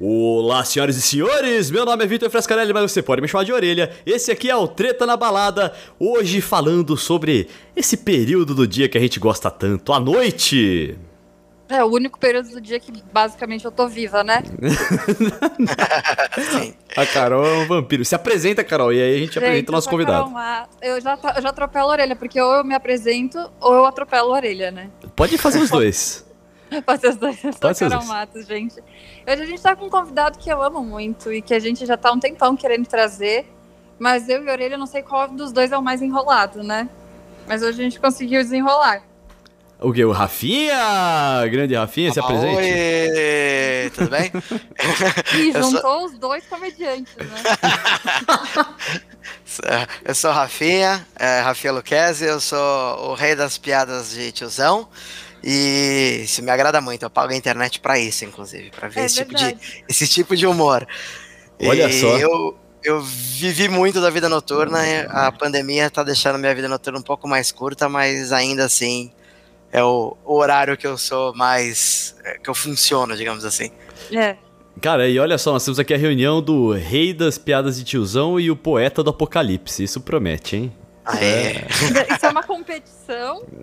Olá, senhoras e senhores! Meu nome é Vitor Frescarelli, mas você pode me chamar de orelha. Esse aqui é o Treta na Balada, hoje falando sobre esse período do dia que a gente gosta tanto, a noite! É o único período do dia que basicamente eu tô viva, né? a Carol é um vampiro. Se apresenta, Carol, e aí a gente, gente apresenta o nosso convidado. eu já, eu já atropelo a orelha, porque ou eu me apresento ou eu atropelo a orelha, né? Pode fazer os dois. Pode ser os dois. Eu sou Carol Matos, gente. Hoje a gente tá com um convidado que eu amo muito e que a gente já tá um tempão querendo trazer. Mas eu e a Orelha, não sei qual dos dois é o mais enrolado, né? Mas hoje a gente conseguiu desenrolar. O que? O Rafinha? Grande Rafinha, se apresente. Oi, tudo bem? e juntou sou... os dois comediantes, né? eu sou Rafinha, é, Rafinha Luquezzi, eu sou o rei das piadas de tiozão. E isso me agrada muito. Eu pago a internet para isso, inclusive, para ver é esse, tipo de, esse tipo de humor. Olha e só. Eu, eu vivi muito da vida noturna. A pandemia tá deixando minha vida noturna um pouco mais curta, mas ainda assim é o, o horário que eu sou mais. É, que eu funciono, digamos assim. É. Cara, e olha só, nós temos aqui a reunião do rei das piadas de tiozão e o poeta do apocalipse. Isso promete, hein? Ah, é. Isso é uma competição?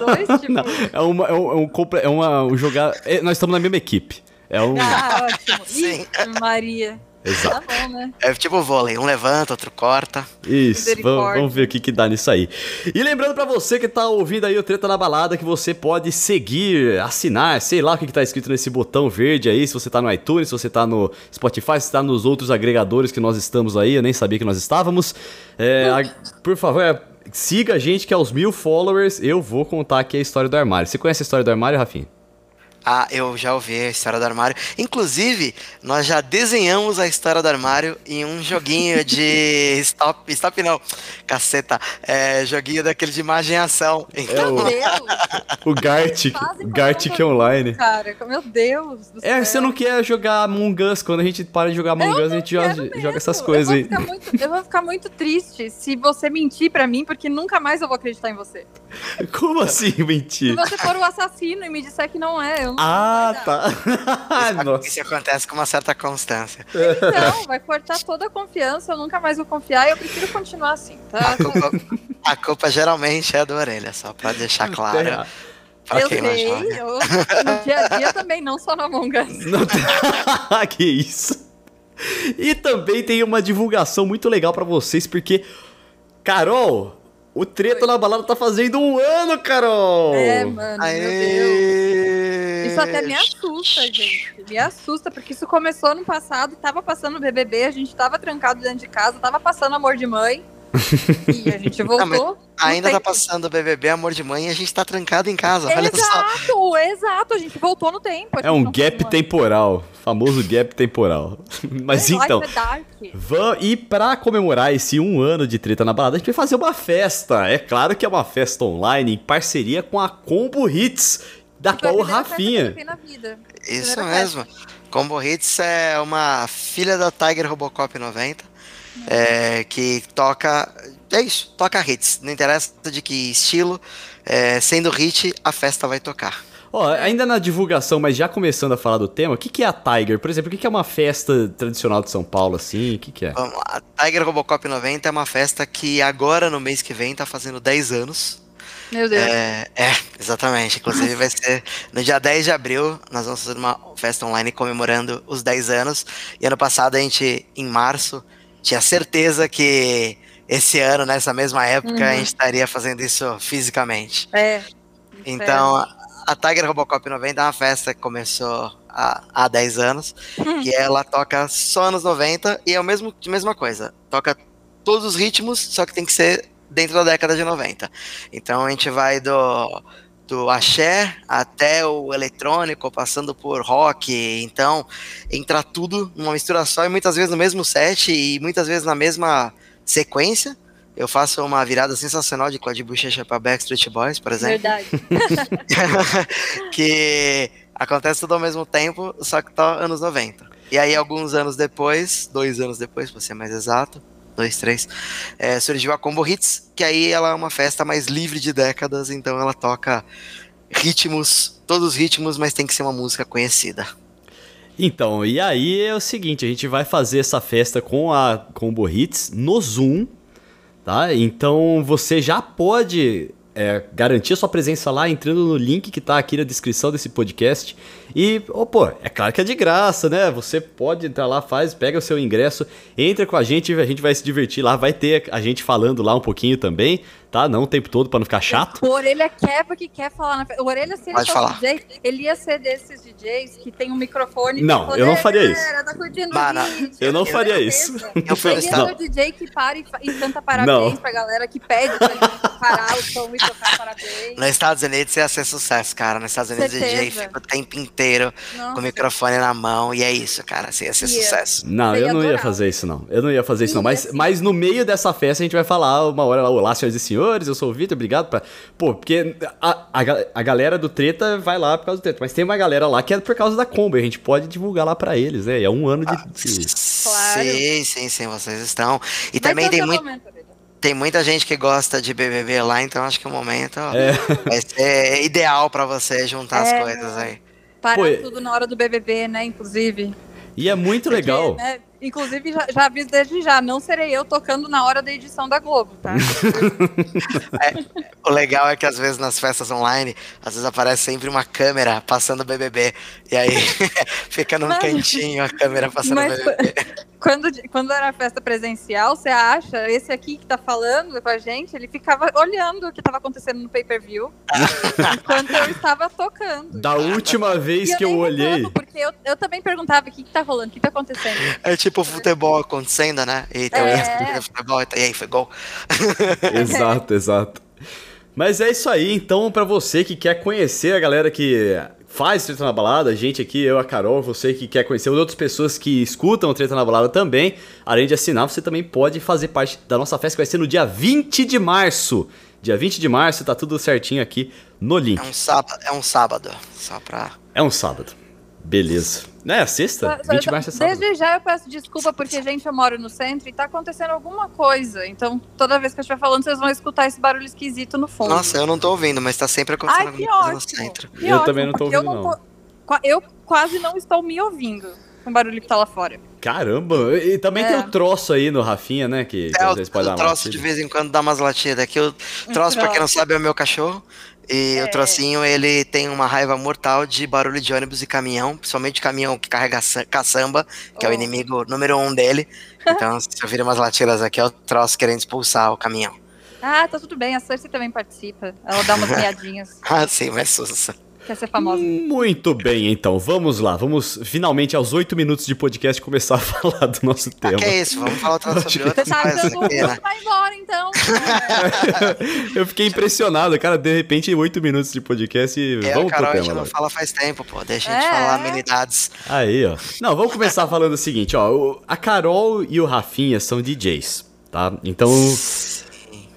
dois, tipo... Não, é uma, é um, é, é uma um jogar. É, nós estamos na mesma equipe. É um. Ah, ótimo. Sim. Ih, Maria. Exato. Tá bom, né? É tipo vôlei, um levanta, outro corta. Isso, vamos, vamos, ver o que, que dá nisso aí. E lembrando para você que tá ouvindo aí o Treta na Balada, que você pode seguir, assinar, sei lá o que, que tá escrito nesse botão verde aí, se você tá no iTunes, se você tá no Spotify, se tá nos outros agregadores que nós estamos aí, eu nem sabia que nós estávamos. É, a, por favor, é, siga a gente que aos mil followers eu vou contar aqui a história do armário. Você conhece a história do armário, Rafinha? Ah, eu já ouvi a história do armário. Inclusive, nós já desenhamos a história do armário em um joguinho de stop, stop não, caceta, é, joguinho daquele de imagem e ação. Então... Meu Deus! o Gartic, Gartic Online. Cara, meu Deus É, céu. você não quer jogar Among Us, quando a gente para de jogar Among Us, a gente joga, joga, essas coisas aí. Muito, eu vou ficar muito triste se você mentir pra mim, porque nunca mais eu vou acreditar em você. Como assim mentir? Se você for o assassino e me disser que não é, eu não Ah, tá. Nossa. Isso acontece com uma certa constância. Então, vai cortar toda a confiança, eu nunca mais vou confiar e eu prefiro continuar assim, tá? A culpa, a culpa geralmente é do orelha, só pra deixar claro. eu sei, eu, no dia a dia também, não só na Among Us. Não tem... que isso. E também tem uma divulgação muito legal para vocês, porque, Carol, o Treta na Balada tá fazendo um ano, Carol! É, mano, Aê! meu Deus. Isso até me assusta, gente. Me assusta, porque isso começou no passado, tava passando BBB, a gente tava trancado dentro de casa, tava passando Amor de Mãe. e a gente voltou. ainda tá passando o BBB Amor de Mãe e a gente tá trancado em casa, exato, Exato, a gente voltou no tempo. É um gap temporal, famoso gap temporal. Mas é, então, vamos, e pra comemorar esse um ano de treta na balada, a gente vai fazer uma festa. É claro que é uma festa online em parceria com a Combo Hits, da qual o Rafinha. Isso mesmo. Combo Hits é uma filha da Tiger Robocop 90 é, que toca. É isso, toca hits. Não interessa de que estilo, é, sendo hit, a festa vai tocar. Ó, oh, ainda na divulgação, mas já começando a falar do tema, o que, que é a Tiger? Por exemplo, o que, que é uma festa tradicional de São Paulo, assim? O que, que é? A Tiger Robocop 90 é uma festa que agora, no mês que vem, tá fazendo 10 anos. Meu Deus. É, é, exatamente. Inclusive vai ser no dia 10 de abril, nós vamos fazer uma festa online comemorando os 10 anos. E ano passado a gente, em março, tinha certeza que esse ano, nessa mesma época, uhum. a gente estaria fazendo isso fisicamente. É. Então, a, a Tiger Robocop 90 é uma festa que começou há, há 10 anos, uhum. que ela toca só anos 90 e é o mesmo, a mesma coisa. Toca todos os ritmos, só que tem que ser dentro da década de 90. Então a gente vai do do axé até o eletrônico, passando por rock. Então, entra tudo numa mistura só e muitas vezes no mesmo set e muitas vezes na mesma sequência. Eu faço uma virada sensacional de Claude Bochecha para Backstreet Boys, por exemplo. Verdade. que acontece tudo ao mesmo tempo, só que tá anos 90. E aí, alguns anos depois, dois anos depois, para ser mais exato, dois, três, é, surgiu a Combo Hits, que aí ela é uma festa mais livre de décadas, então ela toca ritmos, todos os ritmos, mas tem que ser uma música conhecida. Então, e aí é o seguinte, a gente vai fazer essa festa com a Combo Hits no Zoom, tá? Então você já pode é, garantir a sua presença lá entrando no link que tá aqui na descrição desse podcast. E, oh, pô, é claro que é de graça, né? Você pode entrar lá, faz, pega o seu ingresso, entra com a gente, a gente vai se divertir lá, vai ter a gente falando lá um pouquinho também, tá? Não o tempo todo para não ficar chato. O Orelha quer porque quer falar na O Orelha, se ele Pode falar. DJ, ele ia ser desses DJs que tem um microfone. Não, tipo, eu não faria isso. Tá curtindo Mano, vídeo, eu não faria certeza. isso. Eu Ele é o DJ que para e, e canta parabéns Não. pra galera, que pede pra gente parar o som e tocar parabéns. Nos Estados Unidos ia ser sucesso, cara. Nos Estados Unidos o DJ Certeza. fica o tempo inteiro Nossa. com o microfone na mão. E é isso, cara. Assim, ia ser Ia. sucesso. Não, Você eu não ia fazer isso, não. Eu não ia fazer isso, não. Mas, mas no meio dessa festa a gente vai falar uma hora lá, olá, senhoras e senhores, eu sou o Vitor, obrigado pra... Pô, porque a, a, a galera do Treta vai lá por causa do Treta, mas tem uma galera lá que é por causa da Combo, e a gente pode divulgar lá pra eles, né? É um ano de... de- Claro. Sim, sim, sim, vocês estão. E Vai também tem, muito, momento, tem muita gente que gosta de BBB lá, então acho que o momento É. vai ser ideal pra você juntar É. as coisas aí. Parar Pô, tudo na hora do BBB, né? Inclusive. E é muito legal. Porque, né, Inclusive, já, já aviso desde já, não serei eu tocando na hora da edição da Globo, tá? O legal é que às vezes nas festas online, às vezes aparece sempre uma câmera passando BBB. E aí fica num Mas- cantinho a câmera passando Mas BBB. Quando, quando era festa presencial, você acha, esse aqui que tá falando com a gente, ele ficava olhando o que tava acontecendo no pay-per-view enquanto eu estava tocando. Da última vez E que eu nem olhei... Porque eu, eu também perguntava o que, que tá rolando, o que tá acontecendo. É tipo futebol acontecendo, né? E então, É. é. futebol, e aí foi gol. exato, exato. Mas é isso aí, então, pra você que quer conhecer a galera que faz Treta na Balada, a gente aqui, eu, a Carol, você que quer conhecer outras pessoas que escutam Treta na Balada também, além de assinar, você também pode fazer parte da nossa festa que vai ser no dia 20 de março. Dia 20 de março, tá tudo certinho aqui no link. É um sábado, é um sábado. Só pra. É um sábado. Beleza. Não é a sexta? 20 de março é sábado. Desde já eu peço desculpa porque, gente, eu moro no centro e tá acontecendo alguma coisa. Então, toda vez que eu estiver falando, vocês vão escutar esse barulho esquisito no fundo. Nossa, eu não tô ouvindo, mas tá sempre acontecendo Ai, que alguma coisa no ótimo. centro. Que Eu ótimo, também não tô porque eu ouvindo, tô- Eu quase não estou me ouvindo com o barulho que tá lá fora. Caramba! E também É. tem o troço aí no Rafinha, né? Que, que É, às o, vezes pode o dar uma troço de vez em quando dá umas latidas. Aqui o troço, pra quem não troço. sabe, é o meu cachorro. E É. o trocinho, ele tem uma raiva mortal de barulho de ônibus e caminhão, principalmente caminhão que carrega caçamba, que é o Oh. inimigo número um dele. Então, se eu vir umas latidas aqui, é o troço querendo expulsar o caminhão. Ah, tá tudo bem. A Cersei também participa. Ela dá umas piadinhas. Ah, sim, mas sussa. Quer ser famosa. Muito bem, então, vamos lá. Vamos finalmente, aos oito minutos de podcast, começar a falar do nosso Ah, tema. que é isso, vamos falar outra sobre Você aqui, né? ruim, vai embora então. Eu fiquei impressionado, cara. De repente, oito minutos de podcast e a vamos Carol, a pro gente tema. não logo. fala faz tempo, pô. Deixa a gente É. falar amenidades. Aí, ó. Não, vamos começar falando o seguinte, ó. A Carol e o Rafinha são DJs, tá? Então,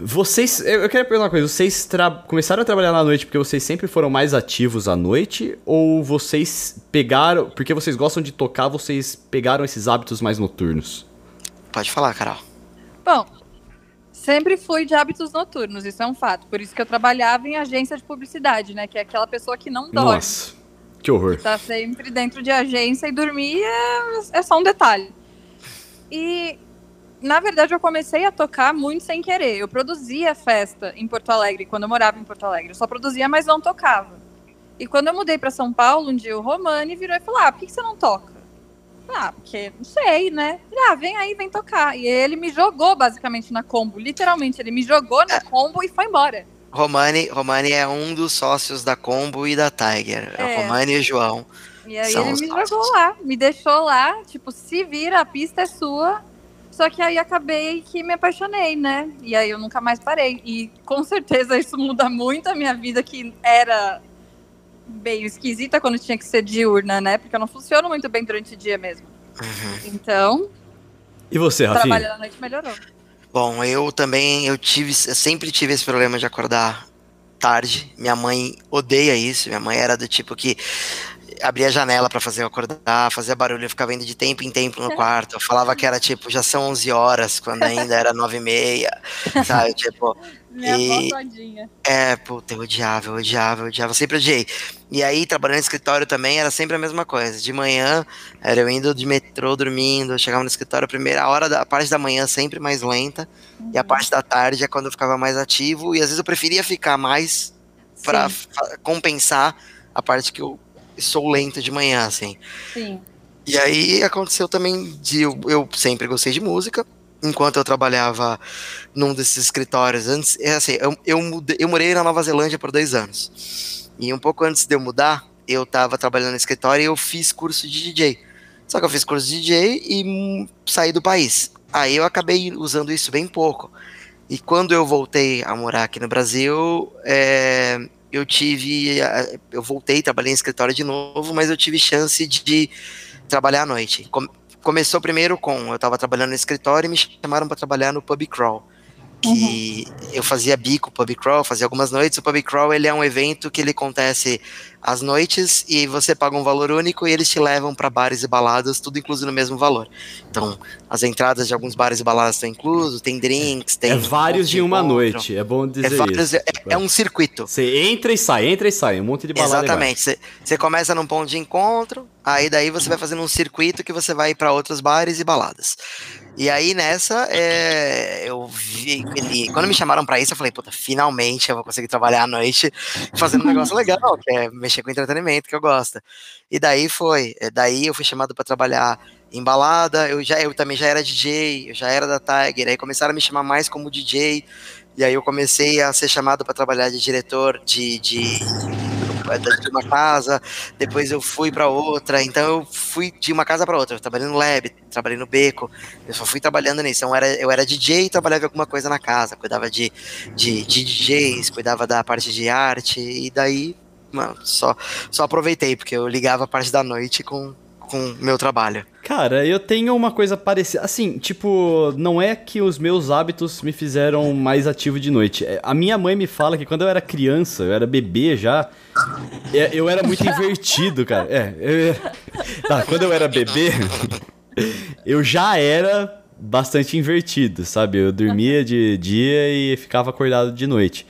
vocês... Eu eu queria perguntar uma coisa. Vocês tra- começaram a trabalhar na noite porque vocês sempre foram mais ativos à noite? Ou vocês pegaram... Porque vocês gostam de tocar, vocês pegaram esses hábitos mais noturnos? Pode falar, Carol. Bom, sempre fui de hábitos noturnos, isso é um fato. Por isso que eu trabalhava em agência de publicidade, né? Que é aquela pessoa que não dorme. Nossa, que horror. Tá sempre dentro de agência e dormir é, é só um detalhe. E, na verdade, eu comecei a tocar muito sem querer. Eu produzia festa em Porto Alegre, quando eu morava em Porto Alegre. Eu só produzia, mas não tocava. E quando eu mudei para São Paulo, um dia o Romani virou e falou: Ah, por que que você não toca? Ah, porque não sei, né? Ah, vem aí, vem tocar. E ele me jogou basicamente na combo. Literalmente, ele me jogou na combo e foi embora. Romani, Romani é um dos sócios da Combo e da Tiger. É. O Romani e o João. E aí ele me nossos. jogou lá, me deixou lá, tipo, se vira, a pista é sua. Só que aí acabei que me apaixonei, né? E aí eu nunca mais parei. E com certeza isso muda muito a minha vida, que era bem esquisita quando tinha que ser diurna, né? Porque eu não funciono muito bem durante o dia mesmo. Uhum. Então, E você, Rafinha? trabalhar à noite melhorou. Bom, eu também, eu tive, eu sempre tive esse problema de acordar tarde. Minha mãe odeia isso. Minha mãe era do tipo que abria a janela pra fazer eu acordar, fazia barulho, eu ficava indo de tempo em tempo no quarto. Eu falava que era tipo, já são 11 horas, quando ainda era 9 e meia, sabe? Tipo, Minha E- todinha. é, puta, eu odiava, eu odiava, eu odiava, eu sempre odiei. E aí, trabalhando no escritório também, era sempre a mesma coisa. De manhã, era eu indo de metrô, dormindo, chegava no escritório, a primeira hora, da, a parte da manhã sempre mais lenta, uhum. e a uhum. parte da tarde é quando eu ficava mais ativo, e às vezes eu preferia ficar mais para compensar a parte que eu sou lento de manhã, assim. Sim. E aí aconteceu também de eu, eu sempre gostei de música, enquanto eu trabalhava num desses escritórios antes, é assim, eu, eu, mudei, eu morei na Nova Zelândia por dois anos. E um pouco antes de eu mudar, eu tava trabalhando no escritório e eu fiz curso de DJ. Só que eu fiz curso de DJ e saí do país. Aí eu acabei usando isso bem pouco. E quando eu voltei a morar aqui no Brasil, é, eu tive. Eu voltei, trabalhei em escritório de novo, mas eu tive chance de trabalhar à noite. Começou primeiro com. Eu estava trabalhando no escritório e me chamaram para trabalhar no pub crawl que uhum. eu fazia bico pub crawl, fazia algumas noites. O pub crawl ele é um evento que ele acontece às noites e você paga um valor único e eles te levam para bares e baladas, tudo incluso no mesmo valor. Então, as entradas de alguns bares e baladas estão inclusos, tem drinks, tem É vários de uma noite, é bom dizer é vários, isso. É, é, um circuito. Você entra e sai, entra e sai, um monte de balada. Exatamente. Você, você começa num ponto de encontro, aí daí você vai fazendo um circuito que você vai para outros bares e baladas. E aí nessa, é, eu vi ele. Quando me chamaram para isso, eu falei, puta, finalmente eu vou conseguir trabalhar à noite fazendo um negócio legal, que é mexer com entretenimento, que eu gosto. E daí foi. É, daí eu fui chamado para trabalhar em balada, eu, já, eu também já era DJ, eu já era da Tiger, aí começaram a me chamar mais como DJ. E aí eu comecei a ser chamado para trabalhar de diretor de, de de uma casa, depois eu fui para outra, então eu fui de uma casa para outra, eu trabalhei no lab, trabalhei no beco, eu só fui trabalhando nisso, então eu era, eu era DJ e trabalhava em alguma coisa na casa, cuidava de, de, de DJs, cuidava da parte de arte, e daí mano, só, só aproveitei, porque eu ligava a parte da noite com, com meu trabalho. Cara, eu tenho uma coisa parecida. Assim, tipo, não é que os meus hábitos me fizeram mais ativo de noite. É, a minha mãe me fala que quando eu era criança, eu era bebê já, é, eu era muito invertido, cara. É, eu, tá, quando eu era bebê, eu já era bastante invertido, sabe? Eu dormia de dia e ficava acordado de noite.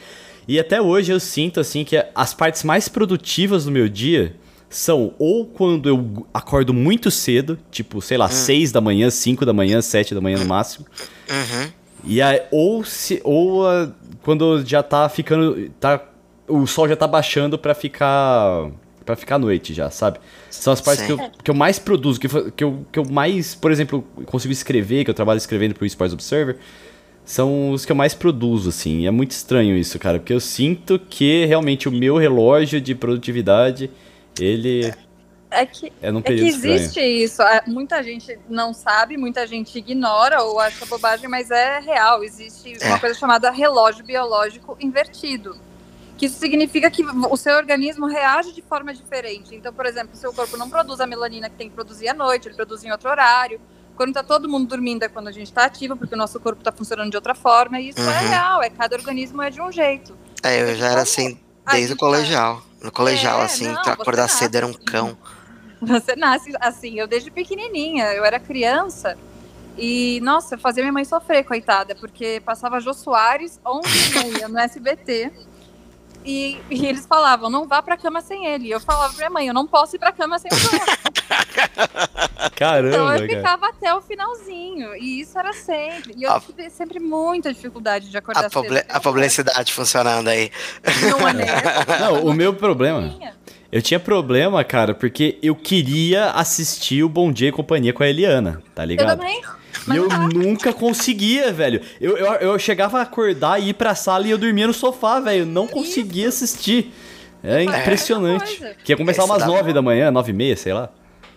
E até hoje eu sinto assim que as partes mais produtivas do meu dia são ou quando eu acordo muito cedo, tipo, sei lá, 6 hum. da manhã, 5 da manhã, 7 da manhã no máximo. Uhum. E aí, ou se ou uh, quando já tá ficando tá o sol já tá baixando para ficar para ficar noite já, sabe? São as partes que eu, que eu mais produzo, que, que, eu, que eu mais, por exemplo, consigo escrever, que eu trabalho escrevendo pro Sports Observer, são os que eu mais produzo, assim. E é muito estranho isso, cara, porque eu sinto que realmente o meu relógio de produtividade ele é que, é, é que existe estranho. isso. É, muita gente não sabe, muita gente ignora ou acha bobagem, mas é real. Existe é. uma coisa chamada relógio biológico invertido. Que isso significa que o seu organismo reage de forma diferente. Então, por exemplo, o seu corpo não produz a melanina que tem que produzir à noite, ele produz em outro horário. Quando está todo mundo dormindo é quando a gente está ativo, porque o nosso corpo está funcionando de outra forma. E isso é uhum. é real, é cada organismo é de um jeito. É, eu já era assim desde o colegial. Tá no colegial, é, assim, não, acordar cedo era um cão. Você nasce assim, eu desde pequenininha, eu era criança e, nossa, fazia minha mãe sofrer, coitada, porque passava Jô Soares 11 no SBT e, e, eles falavam, não vá pra cama sem ele. E eu falava pra minha mãe, eu não posso ir pra cama sem o Caramba, Então eu ficava cara. até o finalzinho. E isso era sempre. E eu a... tive sempre muita dificuldade de acordar a cedo. A publicidade funcionando aí. Não é mesmo? Não, o meu problema... Eu tinha problema, cara, porque eu queria assistir o Bom Dia e Companhia com a Eliana, tá ligado? Eu também. E eu nunca conseguia, velho. Eu, eu, eu chegava a acordar e ir pra sala e eu dormia no sofá, velho. Não conseguia Isso. assistir. É impressionante. É que ia começar umas nove da manhã, nove e meia, sei lá.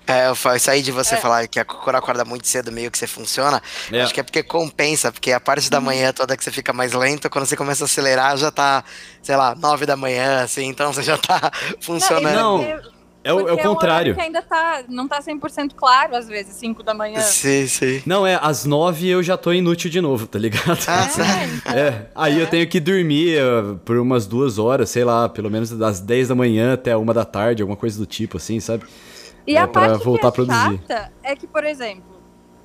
É, isso aí de você é. falar que quando acorda muito cedo meio que você funciona, é. acho que é porque compensa, porque a parte da uhum. manhã toda que você fica mais lento, quando você começa a acelerar já tá, sei lá, nove da manhã, assim, então você já tá funcionando. Não, é o, é o contrário. É um que ainda tá, não tá 100% claro, às vezes, 5 da manhã. Sim, sim. Não, é, às 9 eu já tô inútil de novo, tá ligado? Ah, é, é, aí é. eu tenho que dormir uh, por umas duas horas, sei lá, pelo menos das 10 da manhã até uma da tarde, alguma coisa do tipo, assim, sabe? E é, a parte voltar que é a produzir. chata é que, por exemplo,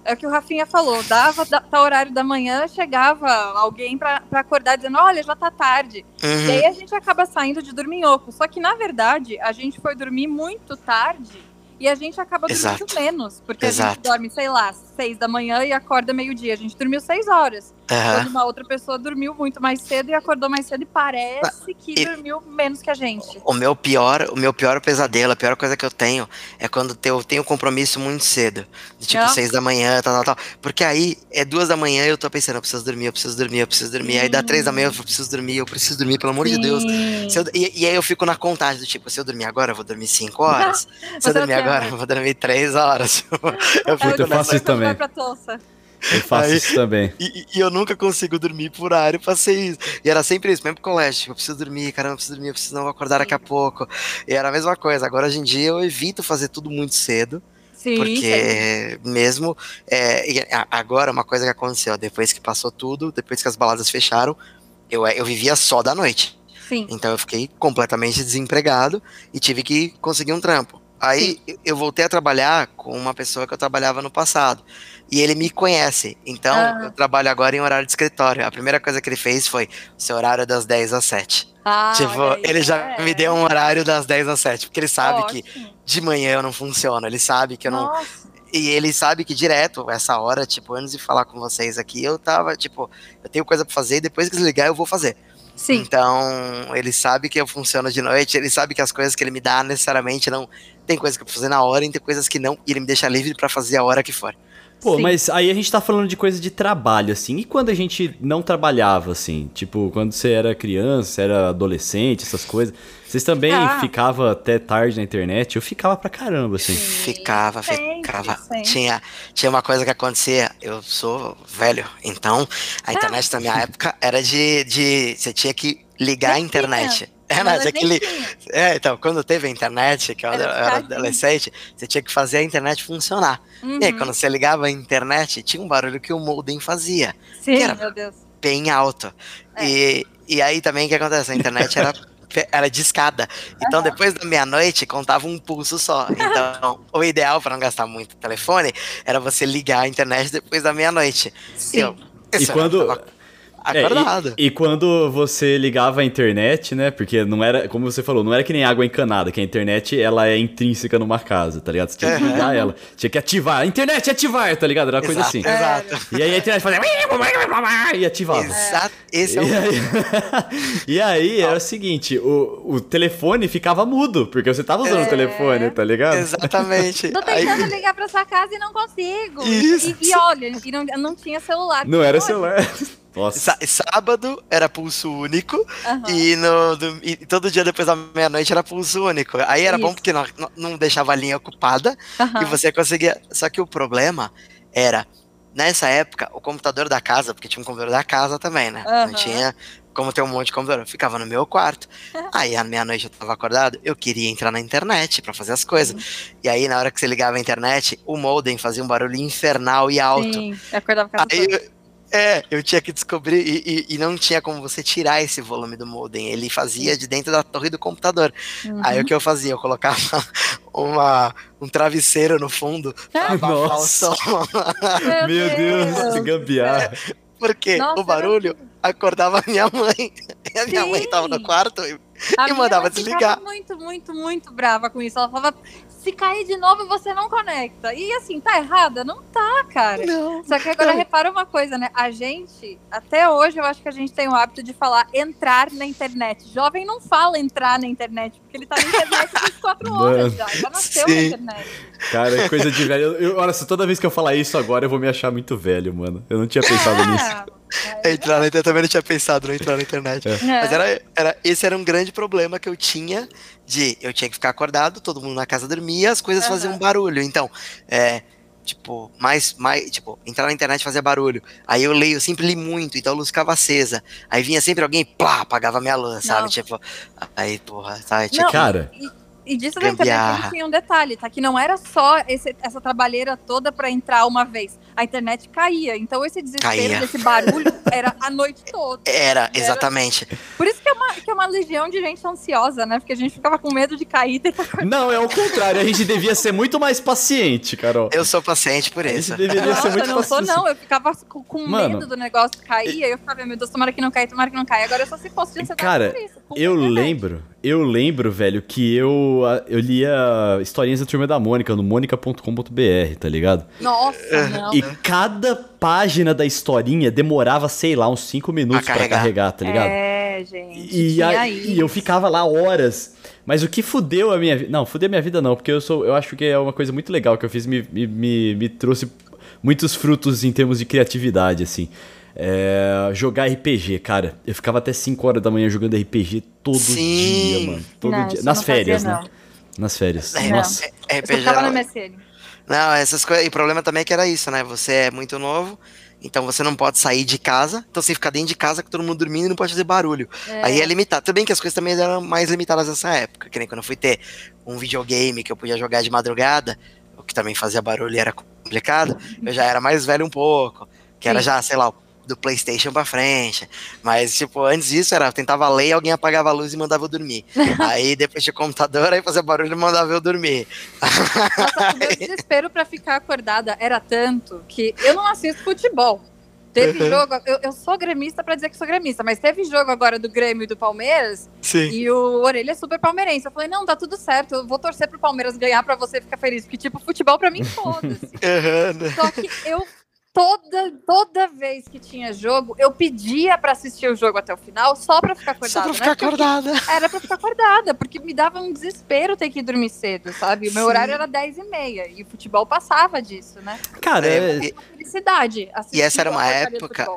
é o que o Rafinha falou, dava tá horário da manhã, chegava alguém para acordar dizendo, olha, já tá tarde. Uhum. E aí a gente acaba saindo de dormir oco. Só que, na verdade, a gente foi dormir muito tarde e a gente acaba dormindo Exato. menos, porque Exato. a gente dorme, sei lá, seis da manhã e acorda meio-dia. A gente dormiu seis horas. Uhum. Quando uma outra pessoa dormiu muito mais cedo e acordou mais cedo e parece que e dormiu menos que a gente. O meu pior, o meu pior pesadelo, a pior coisa que eu tenho é quando eu tenho compromisso muito cedo. De tipo, Não. seis da manhã, tal, tal, tal. Porque aí é duas da manhã e eu tô pensando, eu preciso dormir, eu preciso dormir, eu preciso dormir. Sim. Aí dá três da manhã, eu preciso dormir, eu preciso dormir, pelo amor Sim. de Deus. Eu, e, e, aí eu fico na contagem do tipo, se eu dormir agora, eu vou dormir cinco horas. se eu dormir agora, eu vou dormir três horas. eu fico eu faço isso também. Eu faço Aí, isso também. E, e, eu nunca consigo dormir por horário, passei isso. E era sempre isso, mesmo colégio. Eu preciso dormir, caramba, eu preciso dormir, eu preciso não acordar daqui a pouco. E era a mesma coisa. Agora, hoje em dia, eu evito fazer tudo muito cedo. Sim, porque sim. mesmo é, agora uma coisa que aconteceu depois que passou tudo, depois que as baladas fecharam, eu, eu vivia só da noite. Sim. Então eu fiquei completamente desempregado e tive que conseguir um trampo. Aí Sim. eu voltei a trabalhar com uma pessoa que eu trabalhava no passado. E ele me conhece. Então, ah. eu trabalho agora em horário de escritório. A primeira coisa que ele fez foi: seu horário é das 10 às 7. Ah, tipo, ele já é. me deu um horário das 10 às 7. Porque ele sabe Ótimo. que de manhã eu não funciono. Ele sabe que eu Nossa. não. E ele sabe que direto, essa hora, tipo, antes de falar com vocês aqui, eu tava, tipo, eu tenho coisa pra fazer e depois que desligar eu vou fazer. Sim. Então, ele sabe que eu funciono de noite, ele sabe que as coisas que ele me dá necessariamente não. Tem coisas que eu vou fazer na hora e tem coisas que não, e ele me deixa livre para fazer a hora que for. Pô, Sim. mas aí a gente tá falando de coisa de trabalho, assim. E quando a gente não trabalhava, assim? Tipo, quando você era criança, era adolescente, essas coisas. Vocês também ah. ficavam até tarde na internet? Eu ficava pra caramba, assim. Ficava, ficava. Tinha, tinha uma coisa que acontecia. Eu sou velho, então a internet ah. na minha época era de, de. Você tinha que ligar a internet. É, mas aquele. É, então, quando teve a internet, que eu era, era adolescente, você tinha que fazer a internet funcionar. Uhum. E aí, uhum. quando você ligava a internet, tinha um barulho que o modem fazia. Sim, que era meu Deus. Bem alto. É. E, e aí também o que acontece? A internet era era de escada. Então, uhum. depois da meia-noite, contava um pulso só. Então, o ideal para não gastar muito telefone era você ligar a internet depois da meia-noite. Sim. Eu, e quando. Acordado. É, e, e, quando você ligava a internet, né? Porque não era, como você falou, não era que nem água encanada, que a internet ela é intrínseca numa casa, tá ligado? Você tinha que ligar ela, tinha que ativar. A internet ativar, tá ligado? Era uma coisa assim. Exato. E aí a internet fazia e ativava. Exato. Esse é o. E aí, e aí era o seguinte: o, o telefone ficava mudo, porque você tava usando é... o telefone, tá ligado? Exatamente. Tô tentando aí... ligar pra sua casa e não consigo. Isso. E, e olha, e não, não tinha celular. Não era celular. Nossa. Sábado era pulso único uhum. e, no, do, e todo dia depois da meia-noite era pulso único. Aí era Isso. bom porque não, não deixava a linha ocupada uhum. e você conseguia. Só que o problema era, nessa época, o computador da casa, porque tinha um computador da casa também, né? Uhum. Não tinha como ter um monte de computador, ficava no meu quarto. Aí à meia-noite eu tava acordado, eu queria entrar na internet para fazer as coisas. Uhum. E aí na hora que você ligava a internet, o modem fazia um barulho infernal e alto. Sim, eu acordava com aí, é, eu tinha que descobrir, e, e, e, não tinha como você tirar esse volume do modem. Ele fazia de dentro da torre do computador. Uhum. Aí o que eu fazia? Eu colocava uma, um travesseiro no fundo pra abafar o som. Meu Deus, Deus. gambiarra. É, porque Nossa, o barulho acordava minha mãe. E a minha Sim. mãe tava no quarto e, e mandava desligar. Eu muito, muito, muito brava com isso. Ela falava: se cair de novo, você não conecta. E assim, tá errada? Não tá, cara. Não. Só que agora repara uma coisa, né? A gente, até hoje, eu acho que a gente tem o hábito de falar entrar na internet. Jovem não fala entrar na internet, porque ele tá na internet 24 horas já. Já nasceu Sim. na internet. Cara, é coisa de velho. Eu, eu, olha, se toda vez que eu falar isso agora, eu vou me achar muito velho, mano. Eu não tinha pensado é. nisso. É, entrar na internet, eu também não tinha pensado em entrar na internet. É. Mas era, era, esse era um grande problema que eu tinha de eu tinha que ficar acordado, todo mundo na casa dormia, as coisas uhum. faziam barulho. Então, é, tipo, mais, mais, tipo, entrar na internet fazia barulho. Aí eu leio, eu sempre li muito, então a luz ficava acesa. Aí vinha sempre alguém, plá, apagava minha luz, sabe? Tipo, aí, porra, sabe? Tipo, Cara. E, E disso da internet tinha um detalhe, tá? Que não era só esse, essa trabalheira toda para entrar uma vez. A internet caía. Então esse desespero caía. desse barulho era a noite toda. Era, exatamente. Era... Por isso que é, uma, que é uma legião de gente ansiosa, né? Porque a gente ficava com medo de cair e tentar Não, é o contrário. A gente devia ser muito mais paciente, Carol. Eu sou paciente por isso. A gente deveria Nossa, ser muito não paciente. sou, não. Eu ficava com, com Mano, medo do negócio cair. Aí eu ficava, meu Deus, tomara que não caia, tomara que não caia. Agora eu só se fosse de Cara, por isso. Eu lembro, eu lembro, velho, que eu, eu lia historinhas da Turma da Mônica no monica.com.br, tá ligado? Nossa, não. E cada página da historinha demorava, sei lá, uns 5 minutos para carregar. carregar, tá ligado? É, gente. E, a, e eu ficava lá horas. Mas o que fudeu a minha vida. Não, fudeu a minha vida não, porque eu sou. Eu acho que é uma coisa muito legal que eu fiz, me, me, me, me trouxe muitos frutos em termos de criatividade, assim. É, jogar RPG, cara. Eu ficava até 5 horas da manhã jogando RPG todo Sim. dia, mano. Todo não, dia. Nas férias, fazia, né? Nas férias. É, Nossa. É, RPG. Eu no MSN. Não, essas coisas. E o problema também é que era isso, né? Você é muito novo. Então você não pode sair de casa, então você fica dentro de casa com todo mundo dormindo e não pode fazer barulho. É. Aí é limitado. Tudo bem que as coisas também eram mais limitadas nessa época, que nem quando eu fui ter um videogame que eu podia jogar de madrugada, o que também fazia barulho e era complicado, eu já era mais velho um pouco, que era já, sei lá, do PlayStation pra frente. Mas, tipo, antes disso era, eu tentava ler e alguém apagava a luz e mandava eu dormir. aí depois tinha computador, aí fazia barulho e mandava eu dormir. Nossa, o meu desespero pra ficar acordada era tanto que eu não assisto futebol. Teve uhum. jogo, eu, eu sou gremista para dizer que sou gremista, mas teve jogo agora do Grêmio e do Palmeiras. Sim. E o Orelha é super palmeirense. Eu falei, não, tá tudo certo, eu vou torcer pro Palmeiras ganhar para você ficar feliz. Porque, tipo, futebol para mim, foda-se. Uhum. Só que eu toda, toda vez que tinha jogo, eu pedia para assistir o jogo até o final, só para ficar acordada. Só pra ficar né? acordada. Era para ficar acordada, porque me dava um desespero ter que dormir cedo, sabe? O meu Sim. horário era 10 e meia, e o futebol passava disso, né? Cara, é... é felicidade. E essa era uma época...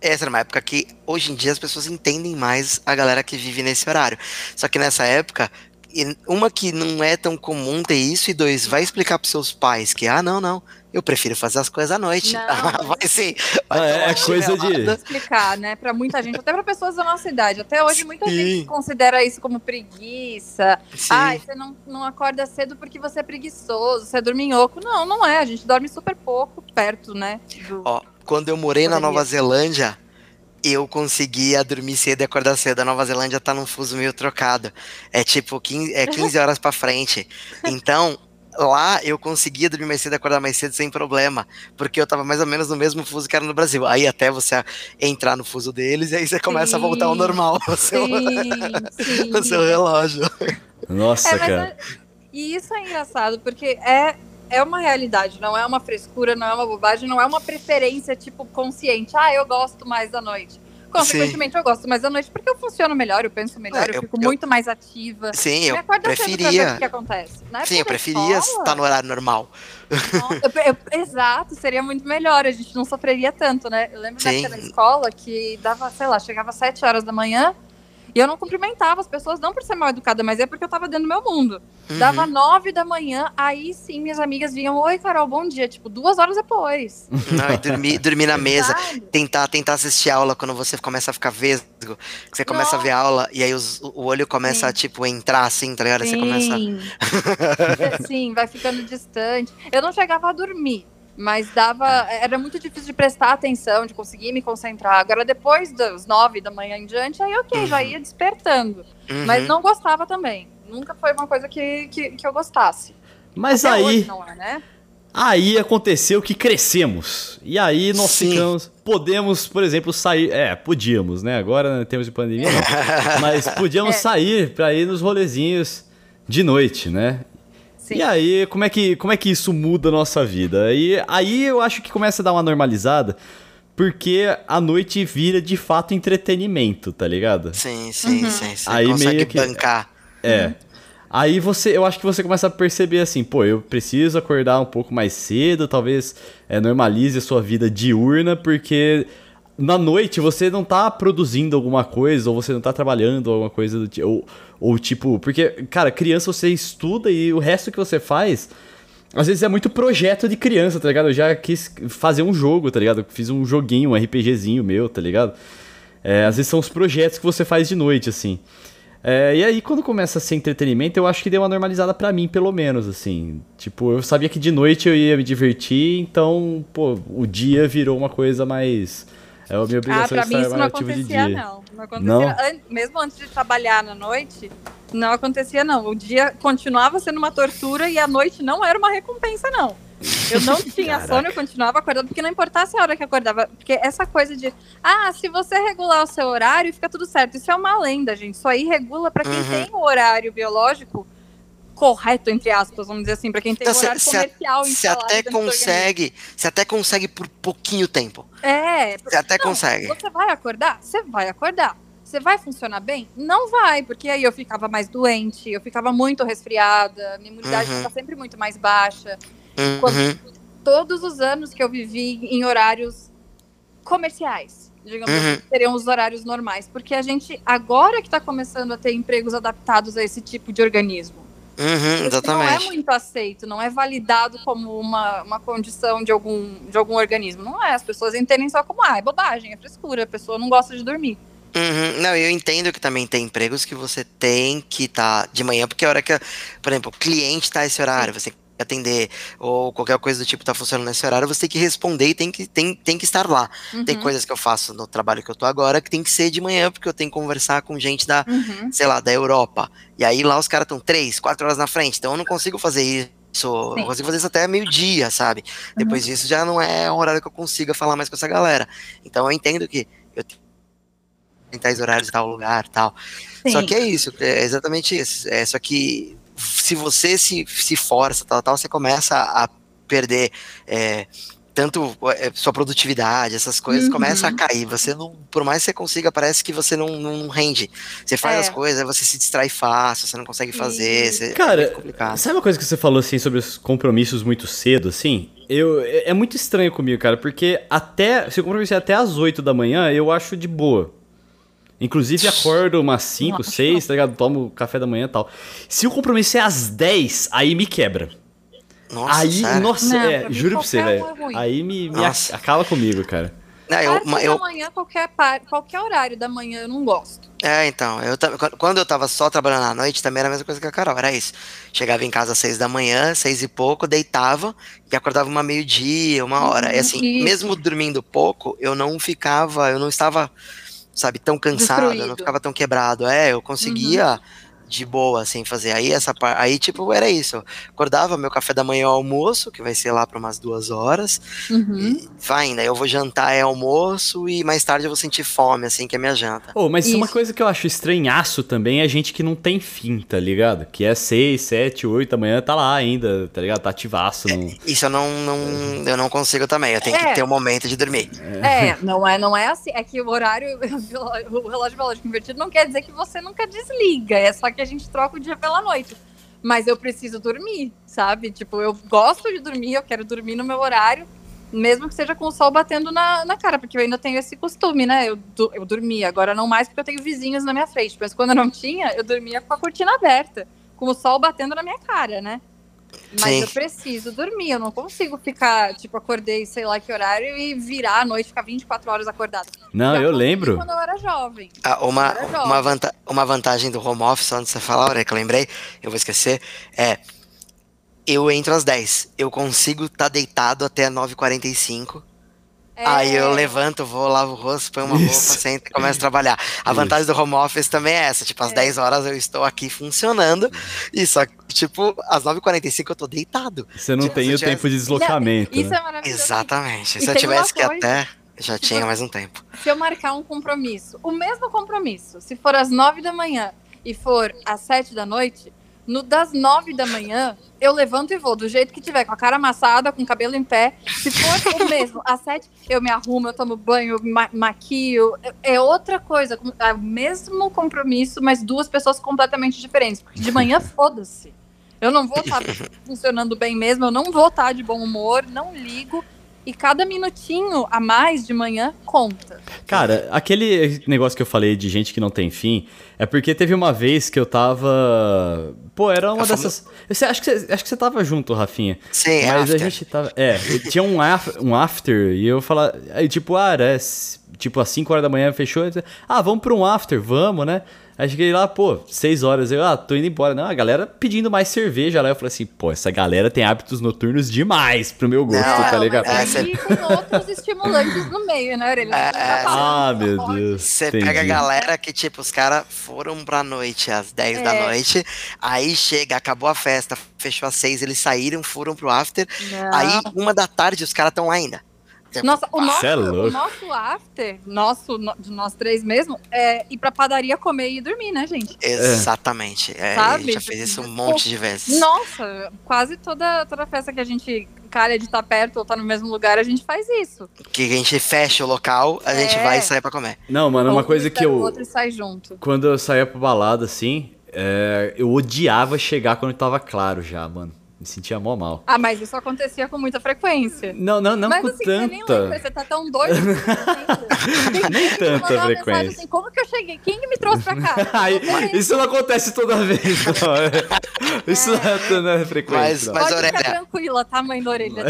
Essa era uma época que hoje em dia as pessoas entendem mais a galera que vive nesse horário. Só que nessa época, uma que não é tão comum ter isso, e dois, vai explicar pros seus pais que, ah, não, não, eu prefiro fazer as coisas à noite. Não, vai sim. Vai ah, é, é coisa de. explicar, né? Pra muita gente, até pra pessoas da nossa idade. Até hoje, sim. muita gente considera isso como preguiça. Sim. Ai, você não, não acorda cedo porque você é preguiçoso, você é dorminhoco. Não, não é. A gente dorme super pouco perto, né? Do... Ó, quando eu morei na Nova Zelândia, eu conseguia dormir cedo e acordar cedo. A Nova Zelândia tá num fuso meio trocado. É tipo 15, é 15 horas pra frente. Então, lá eu conseguia dormir mais cedo e acordar mais cedo sem problema, porque eu tava mais ou menos no mesmo fuso que era no Brasil. Aí até você entrar no fuso deles, e aí você começa sim, a voltar ao normal o seu, sim, o seu relógio. Nossa, é, cara. E isso é engraçado, porque é, é uma realidade, não é uma frescura, não é uma bobagem, não é uma preferência, tipo, consciente. Ah, eu gosto mais da noite. Consequentemente, Sim. eu gosto mais da noite porque eu funciono melhor, eu penso melhor, é, eu, fico eu, muito mais ativa. Sim, eu preferia. o que acontece. Sim, eu preferia escola, estar no horário normal. eu, exato, seria muito melhor, a gente não sofreria tanto, né? Eu lembro Sim. daquela escola que dava, sei lá, chegava às 7 horas da manhã, e eu não cumprimentava as pessoas, não por ser mal educada, mas é porque eu tava dentro do meu mundo. Uhum. Dava nove da manhã, aí sim minhas amigas vinham, oi, Carol, bom dia. Tipo, duas horas depois. Não, e dormir, dormir na mesa, tentar, tentar assistir a aula quando você começa a ficar vesgo, você começa Nossa. a ver a aula e aí os, o olho começa sim. a, tipo, entrar assim, tá ligado? Sim. Você começa. sim, vai ficando distante. Eu não chegava a dormir. Mas dava. Era muito difícil de prestar atenção, de conseguir me concentrar. Agora, depois das nove da manhã em diante, aí ok, uhum. já ia despertando. Uhum. Mas não gostava também. Nunca foi uma coisa que, que, que eu gostasse. Mas Até aí. Não é, né? Aí aconteceu que crescemos. E aí nós Sim. ficamos. Podemos, por exemplo, sair. É, podíamos, né? Agora, em termos de pandemia, não. Mas podíamos é. sair para ir nos rolezinhos de noite, né? Sim. E aí, como é, que, como é que isso muda a nossa vida? E aí eu acho que começa a dar uma normalizada, porque a noite vira de fato entretenimento, tá ligado? Sim, sim, uhum. sim. Você aí consegue meio que, bancar. É. Uhum. Aí você, eu acho que você começa a perceber assim, pô, eu preciso acordar um pouco mais cedo, talvez é, normalize a sua vida diurna, porque na noite você não tá produzindo alguma coisa, ou você não tá trabalhando alguma coisa do tipo. Ou, ou tipo. Porque, cara, criança você estuda e o resto que você faz. Às vezes é muito projeto de criança, tá ligado? Eu já quis fazer um jogo, tá ligado? Fiz um joguinho, um RPGzinho meu, tá ligado? É, às vezes são os projetos que você faz de noite, assim. É, e aí, quando começa a ser entretenimento, eu acho que deu uma normalizada para mim, pelo menos, assim. Tipo, eu sabia que de noite eu ia me divertir, então, pô, o dia virou uma coisa mais. É a minha obrigação ah, pra mim isso não acontecia, não. Não acontecia. Não? An mesmo antes de trabalhar na noite, não acontecia, não. O dia continuava sendo uma tortura e a noite não era uma recompensa, não. Eu não tinha sono, eu continuava acordando, porque não importasse a hora que acordava. Porque essa coisa de, ah, se você regular o seu horário, fica tudo certo. Isso é uma lenda, gente. Isso aí regula para quem uhum. tem o horário biológico correto, entre aspas, vamos dizer assim, para quem tem então, horário cê, comercial Você até consegue, você até consegue por pouquinho tempo. É. Você até não, consegue. Você vai acordar? Você vai acordar. Você vai funcionar bem? Não vai, porque aí eu ficava mais doente, eu ficava muito resfriada, minha imunidade uhum. sempre muito mais baixa. Uhum. Quando, todos os anos que eu vivi em horários comerciais, digamos uhum. assim, seriam os horários normais, porque a gente agora que está começando a ter empregos adaptados a esse tipo de organismo. Uhum, exatamente. Não é muito aceito, não é validado como uma, uma condição de algum, de algum organismo. Não é. As pessoas entendem só como, ah, é bobagem, é frescura, a pessoa não gosta de dormir. Uhum. Não, eu entendo que também tem empregos que você tem que estar tá de manhã, porque a hora que, por exemplo, o cliente está esse horário, você atender ou qualquer coisa do tipo tá funcionando nesse horário, você tem que responder e tem que, tem, tem que estar lá. Uhum. Tem coisas que eu faço no trabalho que eu tô agora que tem que ser de manhã, porque eu tenho que conversar com gente da, uhum. sei lá, da Europa. E aí lá os caras estão três, quatro horas na frente, então eu não consigo fazer isso. Eu consigo fazer isso até meio-dia, sabe? Uhum. Depois disso já não é um horário que eu consiga falar mais com essa galera. Então eu entendo que eu tenho tais horários tal lugar tal. Sim. Só que é isso, é exatamente isso. É, só que se você se, se força, tal, tal, você começa a perder é, tanto é, sua produtividade, essas coisas uhum. começam a cair. Você não, por mais que você consiga, parece que você não, não rende. Você faz é. as coisas, você se distrai fácil, você não consegue fazer. Você, Cara, é sabe uma coisa que você falou assim sobre os compromissos muito cedo, assim? Eu, é, é muito estranho comigo, cara, porque até. Se o compromisso é até às 8 da manhã, eu acho de boa. Inclusive, acordo umas 5, 6, tá ligado? Tomo café da manhã e tal. Se o compromisso é às 10, aí me quebra. Nossa, aí, sério? nossa, não, é, juro pra você, velho. É aí me, me acaba comigo, cara. Não, eu, eu, da manhã, qualquer, qualquer horário da manhã, eu não gosto. É, então, eu, quando eu tava só trabalhando à noite, também era a mesma coisa que a Carol, era isso. Chegava em casa às seis da manhã, seis e pouco, deitava e acordava uma meio-dia, uma hora. Uhum, e assim, isso. mesmo dormindo pouco, eu não ficava, eu não estava sabe, tão cansado, não ficava tão quebrado. É, eu conseguia uhum. De boa, assim, fazer. Aí, essa aí, tipo, era isso. Eu acordava meu café da manhã ao almoço, que vai ser lá para umas duas horas. Uhum. E vai ainda, eu vou jantar é almoço e mais tarde eu vou sentir fome, assim, que é minha janta. Oh, mas isso. uma coisa que eu acho estranhaço também é gente que não tem fim, tá ligado? Que é seis, sete, oito da manhã, tá lá ainda, tá ligado? Tá ativaço. É, isso eu não, não, eu não consigo também, eu tenho é. que ter um momento de dormir. É, não é, não é assim, é que o horário, o relógio biológico invertido não quer dizer que você nunca desliga, é só que a gente troca o dia pela noite mas eu preciso dormir, sabe? Tipo, eu gosto de dormir, eu quero dormir no meu horário, mesmo que seja com o sol batendo na, na cara, porque eu ainda tenho esse costume, né? Eu, eu dormia, agora não mais porque eu tenho vizinhos na minha frente, mas quando eu não tinha, eu dormia com a cortina aberta, com o sol batendo na minha cara, né? Mas Sim. eu preciso dormir, eu não consigo ficar, tipo, acordei, sei lá que horário e virar à noite, ficar 24 horas acordado. Não, Já eu lembro. Quando eu era jovem. Ah, uma, era jovem. Uma, vanta uma vantagem do home office, antes de você falar, hora que eu lembrei, eu vou esquecer, é eu entro às 10. Eu consigo estar tá deitado até 9h45. É. Aí eu levanto, vou, lavo o rosto, põe uma roupa, sento e começo a trabalhar. A Isso. vantagem do home office também é essa. Tipo, às é. 10 horas eu estou aqui funcionando. E só que, tipo, às 9h45 eu tô deitado. Você não tipo, tem o tivesse... tempo de deslocamento. Isso né? é maravilhoso. Exatamente. E se eu tivesse que até. Já tinha mais um tempo. Se eu marcar um compromisso, o mesmo compromisso, se for às 9 da manhã e for às 7 da noite, no das nove da manhã, eu levanto e vou, do jeito que tiver, com a cara amassada, com o cabelo em pé. Se for o mesmo, às sete, eu me arrumo, eu tomo banho, eu ma maquio. É, é outra coisa, é o mesmo compromisso, mas duas pessoas completamente diferentes. Porque de manhã, foda-se. Eu não vou estar funcionando bem mesmo, eu não vou estar de bom humor, não ligo. E cada minutinho a mais de manhã conta. Cara, aquele negócio que eu falei de gente que não tem fim, é porque teve uma vez que eu tava. Pô, era uma dessas. Você, acho, que você, acho que você tava junto, Rafinha. Sim, Mas after. a gente tava. É, tinha um, af, um after e eu falava. Aí, tipo, ah, era tipo, às 5 horas da manhã fechou. ah, vamos pra um after, vamos, né? Aí cheguei lá, pô, seis horas, eu, ah, tô indo embora. Não, a galera pedindo mais cerveja lá. Eu falei assim, pô, essa galera tem hábitos noturnos demais pro meu gosto, não, tá ligado? Mas aí com outros estimulantes no meio, né, Aurelia? É, é, ah, meu Deus. Você pega a galera que, tipo, os caras foram pra noite às 10 é. da noite, aí chega, acabou a festa, fechou às 6, eles saíram, foram pro after, não. aí uma da tarde os caras estão lá ainda. Nossa, o nosso, é o nosso after, nosso, de nós três mesmo, é ir pra padaria comer e dormir, né, gente? Exatamente. É, a gente já fez isso um monte de vezes. Nossa, quase toda, toda festa que a gente calha de estar tá perto ou tá no mesmo lugar, a gente faz isso. Que a gente fecha o local, a é. gente vai e sai pra comer. Não, mano, uma coisa que eu. O outro sai junto. Quando eu saía pra balada, assim, é, eu odiava chegar quando tava claro já, mano. Me sentia mó mal. Ah, mas isso acontecia com muita frequência. Não, não, não mas, com assim, tanta. Você, lembra, você tá tão doido. nem tanta frequência. Assim, como que eu cheguei? Quem me trouxe pra cá? isso não acontece toda vez, não. É. Isso é. não é frequência. Mas, mas Pode Aurélia... ficar tranquila, tá, mãe da orelha?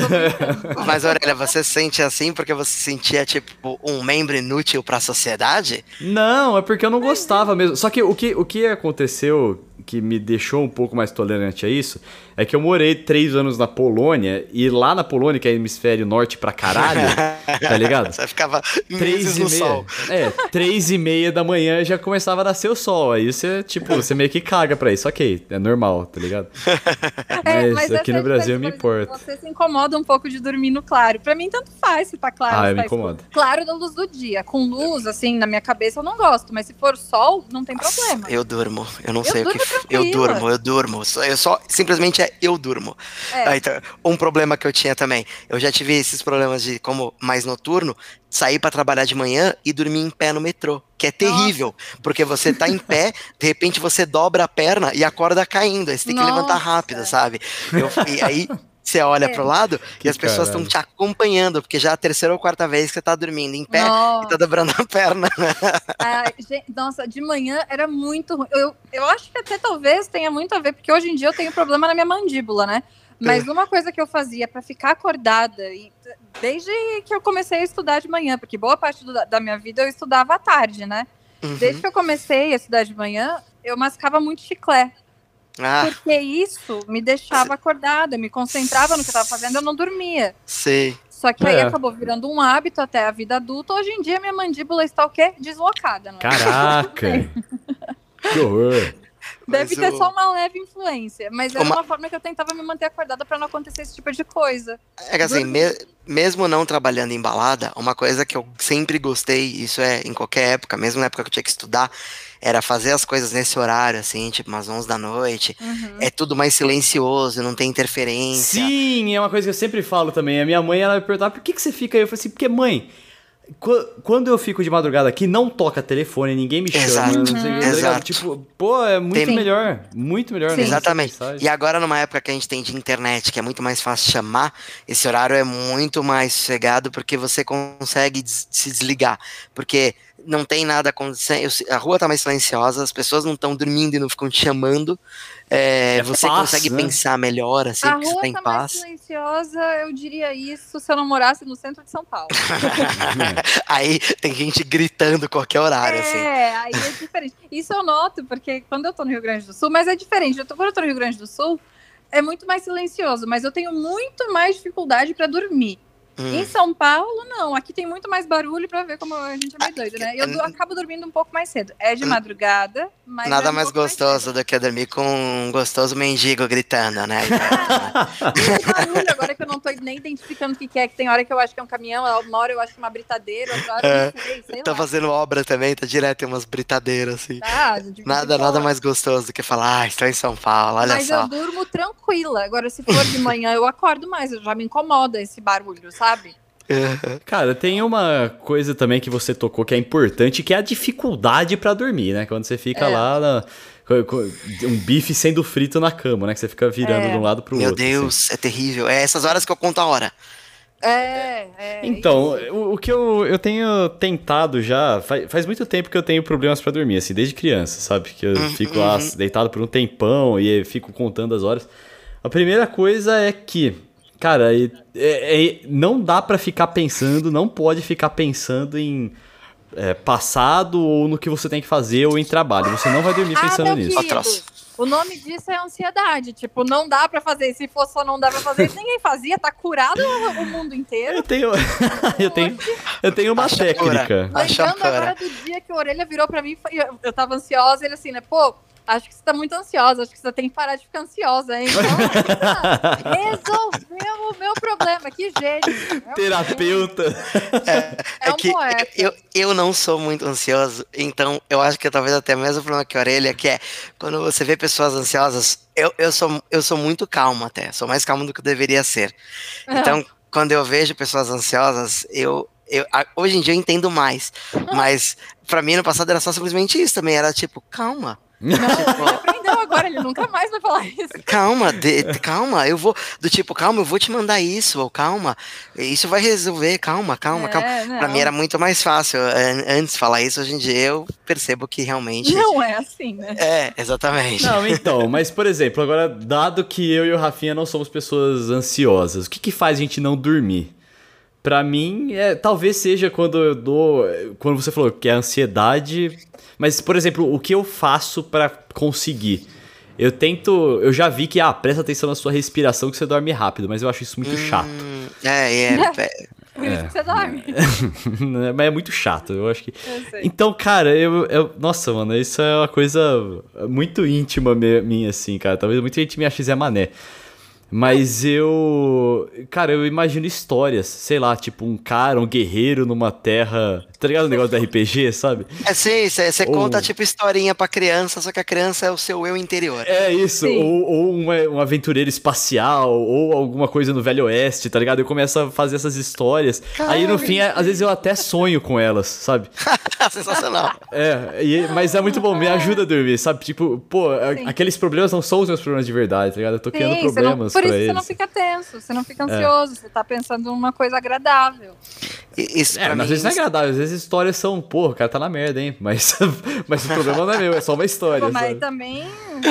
mas, Aurélia, você sente assim porque você sentia, tipo, um membro inútil pra sociedade? Não, é porque eu não gostava mesmo. Só que o que, o que aconteceu que me deixou um pouco mais tolerante a isso é que eu morei três anos na Polônia e lá na Polônia, que é hemisfério norte pra caralho, tá ligado? Você ficava três e meia, sol. É, três e meia da manhã já começava a nascer o sol. Aí você, tipo, você meio que caga pra isso. Ok, é normal, tá ligado? É, mas, mas aqui no Brasil me importa. Você se incomoda um pouco de dormir no claro. Pra mim, tanto faz se tá claro. Ah, eu me tá incomoda. Claro da luz do dia. Com luz, assim, na minha cabeça eu não gosto. Mas se for sol, não tem problema. Eu durmo. Eu não eu sei o que. Eu durmo, eu durmo. Eu só simplesmente é eu durmo. É. Aí, então, um problema que eu tinha também. Eu já tive esses problemas de como mais noturno, sair para trabalhar de manhã e dormir em pé no metrô, que é terrível, Nossa. porque você tá em pé, de repente você dobra a perna e acorda caindo, aí você tem que Nossa. levantar rápido, sabe? Eu, e aí você olha é. pro lado que e as pessoas estão te acompanhando, porque já é a terceira ou quarta vez que você tá dormindo em pé nossa. e tá dobrando a perna. Ah, gente, nossa, de manhã era muito ruim. Eu, eu acho que até talvez tenha muito a ver, porque hoje em dia eu tenho problema na minha mandíbula, né? Mas uma coisa que eu fazia para ficar acordada, e desde que eu comecei a estudar de manhã, porque boa parte do, da minha vida eu estudava à tarde, né? Uhum. Desde que eu comecei a estudar de manhã, eu mascava muito chiclete. Ah. Porque isso me deixava acordada, me concentrava no que eu estava fazendo, eu não dormia. Sei. Só que aí é. acabou virando um hábito até a vida adulta. Hoje em dia minha mandíbula está o quê? Deslocada. Não é? Caraca! que horror! Deve ter o... só uma leve influência, mas era uma... uma forma que eu tentava me manter acordada para não acontecer esse tipo de coisa. É que assim, me... mesmo não trabalhando em balada, uma coisa que eu sempre gostei, isso é em qualquer época, mesmo na época que eu tinha que estudar, era fazer as coisas nesse horário, assim, tipo umas 11 da noite. Uhum. É tudo mais silencioso, não tem interferência. Sim, é uma coisa que eu sempre falo também. A minha mãe, ela me perguntava, por que, que você fica aí? Eu falei assim, porque mãe, quando eu fico de madrugada aqui, não toca telefone, ninguém me chama. Exato. Não sei, tá Exato. Tipo, pô, é muito tem... melhor. Muito melhor. Exatamente. E agora, numa época que a gente tem de internet, que é muito mais fácil chamar, esse horário é muito mais sossegado porque você consegue des se desligar. Porque não tem nada acontecendo. A rua tá mais silenciosa, as pessoas não estão dormindo e não ficam te chamando. É, é você paz, consegue né? pensar melhor, assim, a que você tá em tá paz. Mais silenciosa, eu diria isso se eu não morasse no centro de São Paulo. aí tem gente gritando qualquer horário, é, assim. É, aí é diferente. Isso eu noto, porque quando eu tô no Rio Grande do Sul, mas é diferente. Eu tô, quando eu tô no Rio Grande do Sul, é muito mais silencioso, mas eu tenho muito mais dificuldade para dormir. Hum. Em São Paulo, não. Aqui tem muito mais barulho para ver como a gente é meio doido, né? Eu é, acabo dormindo um pouco mais cedo. É de madrugada, mas. Nada é um mais gostoso mais do que dormir com um gostoso mendigo gritando, né? e barulho, agora que eu não tô nem identificando o que, é, que tem hora que eu acho que é um caminhão, uma hora eu acho que é uma britadeira, outra hora é. eu sei, sei Tá lá. fazendo obra também, tá direto, tem umas britadeiras, assim. Tá, nada, nada mais gostoso do que falar, ah, estou em São Paulo, olha mas só. Mas eu durmo tranquila. Agora, se for de manhã, eu acordo mais, já me incomoda esse barulho, sabe? Cara, tem uma coisa também que você tocou que é importante, que é a dificuldade para dormir, né? Quando você fica é. lá na, um bife sendo frito na cama, né? Que você fica virando é. de um lado pro Meu outro. Meu Deus, assim. é terrível. É essas horas que eu conto a hora. É, é. Então, o, o, que eu, eu tenho tentado já. Faz, faz muito tempo que eu tenho problemas para dormir, assim, desde criança, sabe? Que eu uhum, fico lá uhum. deitado por um tempão e fico contando as horas. A primeira coisa é que Cara, é, é, não dá para ficar pensando, não pode ficar pensando em é, passado ou no que você tem que fazer ou em trabalho. Você não vai dormir pensando ah, nisso. Querido. O nome disso é ansiedade. Tipo, não dá pra fazer. Se fosse só não dá pra fazer, ninguém fazia. Tá curado o mundo inteiro. Eu tenho. eu tenho. Eu tenho uma Acha técnica. Lembrando agora do dia que a orelha virou pra mim, eu, eu tava ansiosa, ele assim, né? Pô, Acho que você tá muito ansiosa, acho que você tem que parar de ficar ansiosa, hein? Então, resolveu o meu problema, que jeito. É Terapeuta. É, é, um que poeta. Eu, eu não sou muito ansioso, então eu acho que talvez até mesmo o problema que a orelha, que é quando você vê pessoas ansiosas, eu, eu, sou, eu sou muito calmo até, sou mais calmo do que eu deveria ser. Então, quando eu vejo pessoas ansiosas, eu, eu, hoje em dia eu entendo mais. Mas para mim no passado era só simplesmente isso também. Era tipo, calma. Não, ele aprendeu agora, ele nunca mais vai falar isso. Calma, de, calma, eu vou. Do tipo, calma, eu vou te mandar isso, ou calma, isso vai resolver, calma, calma, é, calma. Não. Pra mim era muito mais fácil antes falar isso, hoje em dia eu percebo que realmente. Não é assim, né? É, exatamente. Não, então, mas por exemplo, agora, dado que eu e o Rafinha não somos pessoas ansiosas, o que, que faz a gente não dormir? Pra mim, é, talvez seja quando eu dou. Quando você falou que é ansiedade. Mas, por exemplo, o que eu faço para conseguir? Eu tento. Eu já vi que, ah, presta atenção na sua respiração que você dorme rápido, mas eu acho isso muito hum, chato. É, é. Por isso que você dorme. mas é muito chato, eu acho que. Eu então, cara, eu, eu. Nossa, mano, isso é uma coisa muito íntima minha, assim, cara. Talvez muita gente me ache Zé Mané. Mas eu. Cara, eu imagino histórias, sei lá, tipo um cara, um guerreiro numa terra. Tá ligado o negócio do RPG, sabe? É sim, você ou... conta tipo historinha pra criança, só que a criança é o seu eu interior. É isso, ou, ou uma, um aventureiro espacial, ou alguma coisa no Velho Oeste, tá ligado? Eu começo a fazer essas histórias. Caramba. Aí no fim, às vezes eu até sonho com elas, sabe? Sensacional. É, e, mas é muito bom, me ajuda a dormir, sabe? Tipo, pô, sim. aqueles problemas não são os meus problemas de verdade, tá ligado? Eu tô criando sim, problemas por isso eles. você não fica tenso, você não fica é. ansioso, é. você tá pensando numa coisa agradável. Isso é, às vezes não é agradável, às vezes histórias são, pô, o cara tá na merda, hein? Mas, mas o problema não é meu, é só uma história. Pô, mas sabe? também,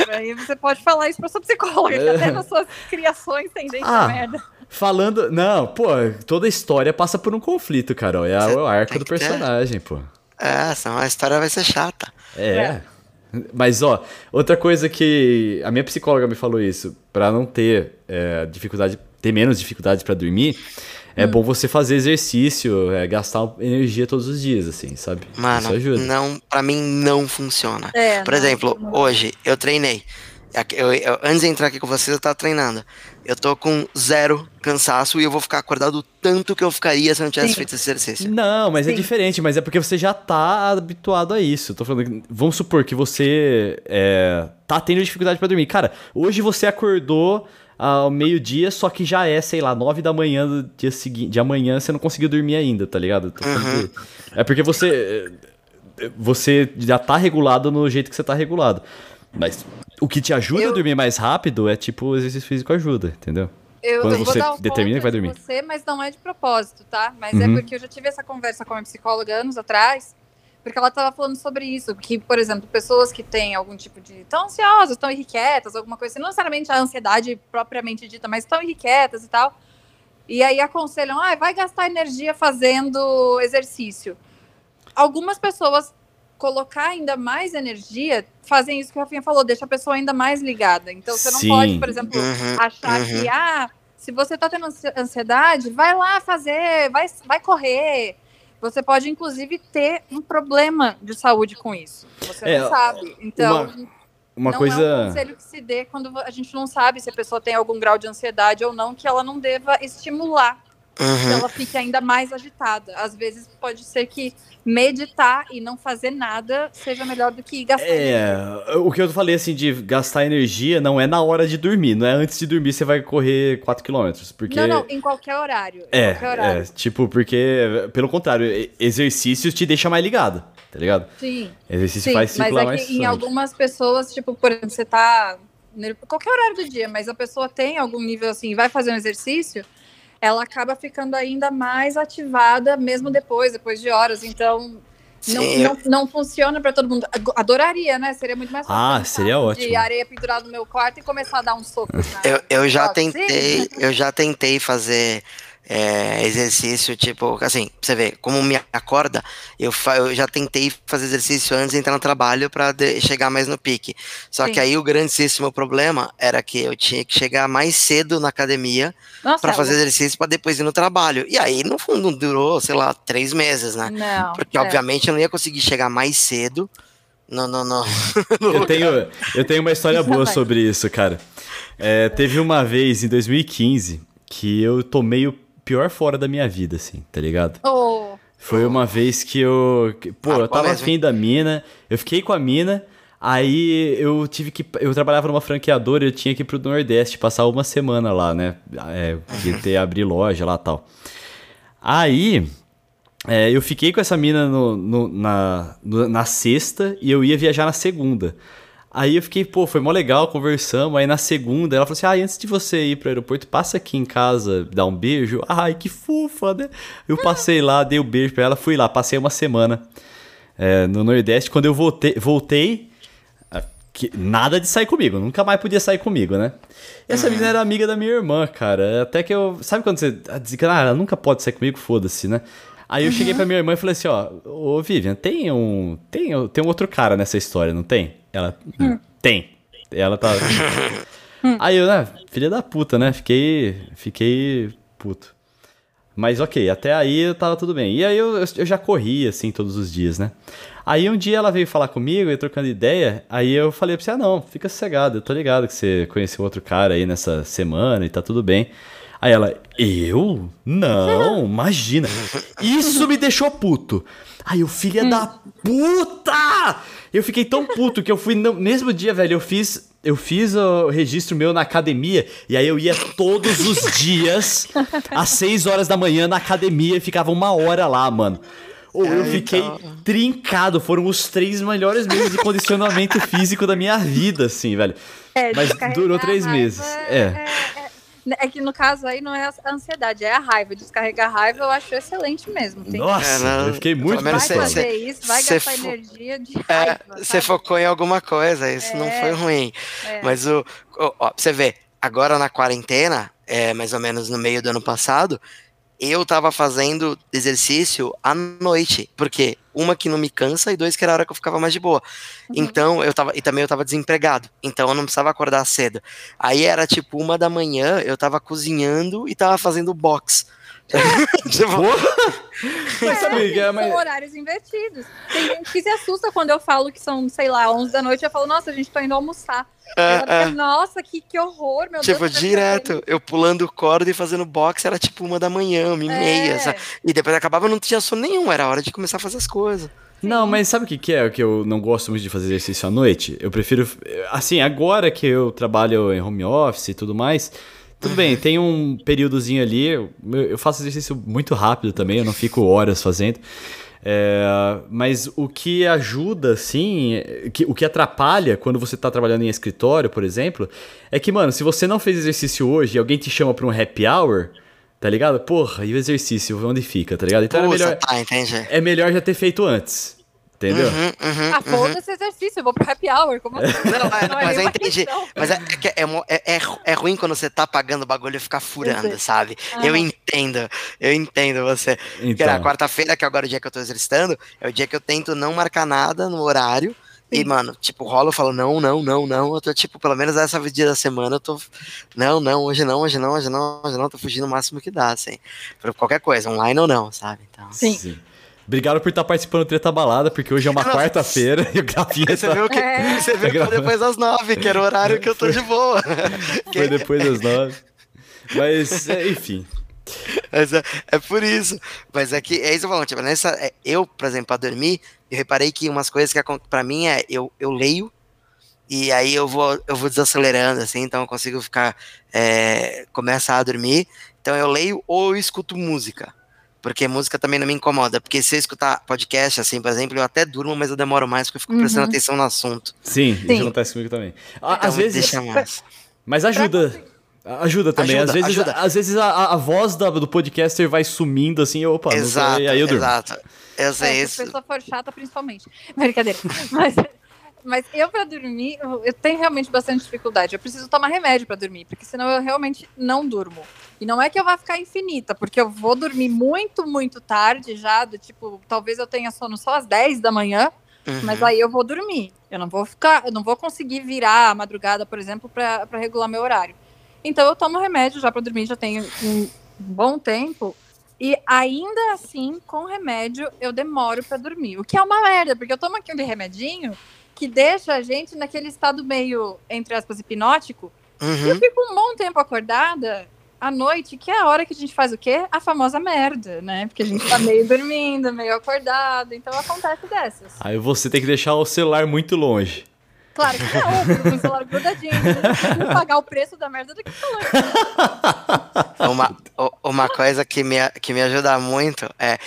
aí você pode falar isso pra sua psicóloga, é. que até nas suas criações tem dentro ah, merda. Falando. Não, pô, toda história passa por um conflito, Carol. É, é o arco do personagem, pô. É, senão a história vai ser chata. É. é. Mas, ó, outra coisa que a minha psicóloga me falou isso, para não ter é, dificuldade, ter menos dificuldade para dormir, é hum. bom você fazer exercício, é, gastar energia todos os dias, assim, sabe? Mano, isso ajuda. não, para mim não funciona. É, Por não, exemplo, não. hoje eu treinei. Eu, eu, antes de entrar aqui com vocês, eu tava treinando. Eu tô com zero cansaço e eu vou ficar acordado tanto que eu ficaria se eu não tivesse Sim. feito esse exercício. Não, mas é Sim. é diferente, mas é porque você já tá habituado a isso. Tô falando, vamos supor que você é, tá tendo dificuldade para dormir. Cara, hoje você acordou ao meio-dia, só que já é, sei lá, nove da manhã do dia seguinte, de amanhã você não conseguiu dormir ainda, tá ligado? Uhum. É porque você você já tá regulado no jeito que você tá regulado. Mas o que te ajuda eu... a dormir mais rápido é tipo o exercício físico ajuda, entendeu? Eu, Quando eu você determina que vai dormir. Você, mas não é de propósito, tá? Mas é uhum. é porque eu já tive essa conversa com a minha psicóloga anos atrás, porque ela estava falando sobre isso, que, por exemplo, pessoas que têm algum tipo de. tão ansiosas, tão irrequietas, alguma coisa assim, não necessariamente a ansiedade propriamente dita, mas tão irrequietas e tal. E aí aconselham, ah, vai gastar energia fazendo exercício. Algumas pessoas colocar ainda mais energia, fazem isso que o Rafinha falou, deixa a pessoa ainda mais ligada. Então você não Sim. pode, por exemplo, uhum, achar uhum. que, ah, se você tá tendo ansiedade, vai lá fazer, vai, vai correr. Você pode, inclusive, ter um problema de saúde com isso. Você é, não sabe. Então. Uma, uma não coisa... é um conselho que se dê quando a gente não sabe se a pessoa tem algum grau de ansiedade ou não, que ela não deva estimular uhum. que ela fique ainda mais agitada. Às vezes pode ser que meditar e não fazer nada seja melhor do que gastar é, energia. o que eu falei assim de gastar energia não é na hora de dormir, não é antes de dormir você vai correr 4 km, porque Não, não, em qualquer horário. Em é, qualquer horário. é, tipo, porque pelo contrário, exercício te deixa mais ligado, tá ligado? Sim. Exercício Sim, faz circular mas é que em algumas pessoas, tipo, por exemplo, você tá qualquer horário do dia, mas a pessoa tem algum nível assim, vai fazer um exercício, ela acaba ficando ainda mais ativada mesmo depois, depois de horas. Então, não, não, não, funciona para todo mundo. Adoraria, né? Seria muito mais fácil. Ah, seria ótimo. De areia pendurada no meu quarto e começar a dar um soco. Eu, eu já tentei, eu já tentei fazer é, exercício, tipo, assim, você ver, como me acorda, eu, eu já tentei fazer exercício antes de entrar no trabalho para chegar mais no pique. Só Sim. que aí o grandíssimo problema era que eu tinha que chegar mais cedo na academia para fazer exercício para depois ir no trabalho. E aí, no fundo, durou, sei lá, três meses, né? Não, Porque, é. obviamente, eu não ia conseguir chegar mais cedo. Não, não, não. eu, tenho, eu tenho uma história boa sobre isso, cara. É, teve uma vez, em 2015, que eu tomei o pior fora da minha vida, assim, tá ligado? Oh. Foi uma vez que eu. Pô, ah, eu tava afim da mina, eu fiquei com a mina, aí eu tive que. Eu trabalhava numa franqueadora, eu tinha que ir pro Nordeste, passar uma semana lá, né? É, ter abrir loja lá tal. Aí. É, eu fiquei com essa mina no, no, na, no, na sexta e eu ia viajar na segunda. Aí eu fiquei, pô, foi mó legal, conversamos. Aí na segunda ela falou assim: ah, antes de você ir pro aeroporto, passa aqui em casa, dá um beijo. Ai, que fofa, né? Eu passei lá, dei o um beijo pra ela, fui lá, passei uma semana é, no Nordeste. Quando eu voltei, voltei que, nada de sair comigo, nunca mais podia sair comigo, né? E essa menina era amiga da minha irmã, cara. Até que eu. Sabe quando você diz que ah, ela nunca pode sair comigo? Foda-se, né? Aí eu uhum. cheguei pra minha irmã e falei assim: ó, ô Vivian, tem um. Tem, tem um outro cara nessa história, não tem? Ela. Hum. Tem. Ela tá. Hum. Aí eu, né, filha da puta, né? Fiquei. Fiquei puto. Mas ok, até aí tava tudo bem. E aí eu, eu já corria, assim, todos os dias, né? Aí um dia ela veio falar comigo, e trocando ideia, aí eu falei pra você, ah não, fica sossegado, eu tô ligado que você conheceu outro cara aí nessa semana e tá tudo bem. Aí ela, eu? Não, imagina. Isso me deixou puto. Aí o filho da puta! Eu fiquei tão puto que eu fui no mesmo dia, velho, eu fiz eu fiz o registro meu na academia e aí eu ia todos os dias às 6 horas da manhã na academia e ficava uma hora lá, mano. Ou eu é, fiquei então... trincado. Foram os três melhores meses de condicionamento físico da minha vida, assim, velho. É, Mas durou três meses. É, é. É é que no caso aí não é a ansiedade, é a raiva. Descarregar a raiva eu acho excelente mesmo. Tem Nossa, que... É, eu fiquei muito Vai fazer isso, vai gastar fo... energia de é, raiva. É, você focou em alguma coisa, isso é, não foi ruim. É. Mas o, você vê, agora na quarentena, é, mais ou menos no meio do ano passado, eu tava fazendo exercício à noite. porque Uma que não me cansa e dois que era a hora que eu ficava mais de boa. Uhum. Então, eu tava. E também eu tava desempregado. Então eu não precisava acordar cedo. Aí era tipo uma da manhã, eu tava cozinhando e tava fazendo box. tipo... mas, é, é, mas... São horários invertidos. Tem gente que se assusta quando eu falo que são, sei lá, 11 da noite. Eu falo, nossa, a gente tá indo almoçar. É, é. Nossa, que, que horror, meu tipo, Deus. Tipo, direto. Eu pulando corda e fazendo boxe era tipo uma da manhã, uma e meia. Sabe? E depois acabava, não tinha sono nenhum. Era hora de começar a fazer as coisas. Não, mas sabe o que, que é que eu não gosto muito de fazer exercício à noite? Eu prefiro. Assim, agora que eu trabalho em home office e tudo mais tudo bem, tem um períodozinho ali. Eu faço exercício muito rápido também, eu não fico horas fazendo. É, mas o que ajuda, assim, que, o que atrapalha quando você está trabalhando em escritório, por exemplo, é que, mano, se você não fez exercício hoje e alguém te chama para um happy hour, tá ligado? Porra, e o exercício, onde fica, tá ligado? Então Puxa, é melhor, tá, é melhor já ter feito antes. Entendeu? Uhum, uhum, ah, foda-se uhum. exercício, eu vou pro happy hour. Como assim? Não, é, não é mas eu entendi. Mas é, é, é, é, ruim quando você tá pagando o bagulho e ficar furando, sabe? Ah. Eu entendo, eu entendo você. Então. a quarta-feira, que é agora o dia que eu tô exercitando, é o dia que eu tento não marcar nada no horário. Sim. E, mano, tipo, rola, eu falo, não, não, não, não. Eu tô, tipo, pelo menos essa dia da semana, eu tô. Não, não, hoje não, hoje não, hoje não, hoje não, tô fugindo o máximo que dá, assim. Por qualquer coisa, online ou não, sabe? Então. Sim. Sim. Obrigado por estar participando do Treta Balada, porque hoje é uma quarta-feira e o Grafinha Você tá... viu que, é. você viu que foi depois das nove, que era o horário que eu tô de boa. Foi depois das nove. Mas, é, enfim. Mas é, é, por isso. Mas é que, é isso que eu falo, tipo, nessa, é, eu, por exemplo, para dormir, eu reparei que umas coisas que para mim é, eu, eu leio, e aí eu vou, eu vou desacelerando, assim, então eu consigo ficar, é, começar a dormir, então eu leio ou eu escuto música. Porque música também não me incomoda. Porque se eu escutar podcast, assim, por exemplo, eu até durmo, mas eu demoro mais porque eu fico prestando uhum. atenção no assunto. Sim, Sim, isso acontece comigo também. Então, Às vezes. Deixa mais. Mas ajuda. Ajuda também. Ajuda, às vezes, ajuda. Às vezes a, a voz da, do podcaster vai sumindo assim, opa, exato, sei, aí eu durmo. Exato. Sei é, isso. Se a pessoa for chata, principalmente. Brincadeira. Mas, mas eu, pra dormir, eu tenho realmente bastante dificuldade. Eu preciso tomar remédio para dormir, porque senão eu realmente não durmo. E não é que eu vá ficar infinita, porque eu vou dormir muito, muito tarde já, do tipo, talvez eu tenha sono só às 10 da manhã, uhum. mas aí eu vou dormir. Eu não vou ficar, eu não vou conseguir virar a madrugada, por exemplo, para regular meu horário. Então eu tomo remédio já para dormir, já tenho um bom tempo. E ainda assim, com remédio, eu demoro para dormir. O que é uma merda, porque eu tomo aquele remedinho que deixa a gente naquele estado meio, entre aspas, hipnótico. Uhum. E eu fico um bom tempo acordada à noite, que é a hora que a gente faz o quê? A famosa merda, né? Porque a gente tá meio dormindo, meio acordado, então acontece dessas. Aí você tem que deixar o celular muito longe. Claro que não, com o celular grudadinho. Né? pagar o preço da merda do que celular. Uma, uma coisa que me, que me ajuda muito é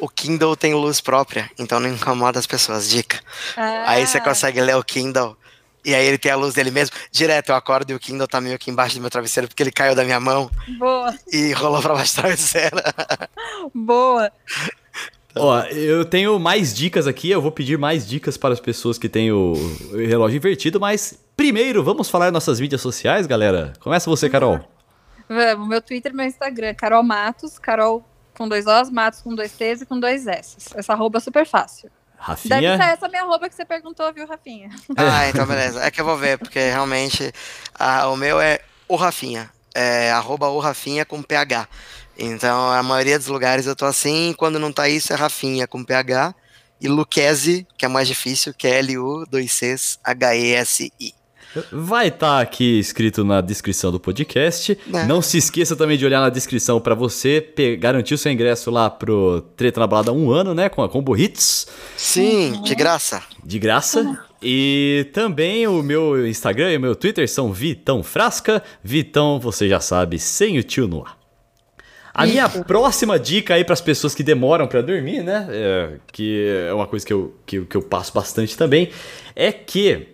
o Kindle tem luz própria, então não incomoda as pessoas. Dica. Ah. Aí você consegue ler o Kindle e aí ele tem a luz dele mesmo. Direto, eu acordo e o Kindle tá meio aqui embaixo do meu travesseiro porque ele caiu da minha mão. Boa. E rolou pra baixo da travesseira. Boa. Ó, eu tenho mais dicas aqui, eu vou pedir mais dicas para as pessoas que têm o relógio invertido, mas primeiro vamos falar nossas mídias sociais, galera. Começa você, Carol. Vamos, meu Twitter e meu Instagram, Carol Matos, Carol com dois Os, Matos com dois T's e com dois S. Essa arroba é super fácil. Rafinha. Deve ser essa minha roupa que você perguntou, viu, Rafinha? Ah, então beleza. É que eu vou ver, porque realmente a, o meu é o Rafinha. É arroba o Rafinha com PH. Então a maioria dos lugares eu tô assim, quando não tá isso é Rafinha com PH. E Luquezzi, que é mais difícil, que é L-U, 2 Cs, H-E-S-I. Vai estar tá aqui escrito na descrição do podcast. É. Não se esqueça também de olhar na descrição para você garantir o seu ingresso lá pro Treta na Balada um ano, né? Com a Combo Hits. Sim, de graça. De graça. E também o meu Instagram e o meu Twitter são Vitão Frasca. Vitão, você já sabe, sem o tio no ar. A minha próxima dica aí para as pessoas que demoram para dormir, né? É, que é uma coisa que eu, que, que eu passo bastante também, é que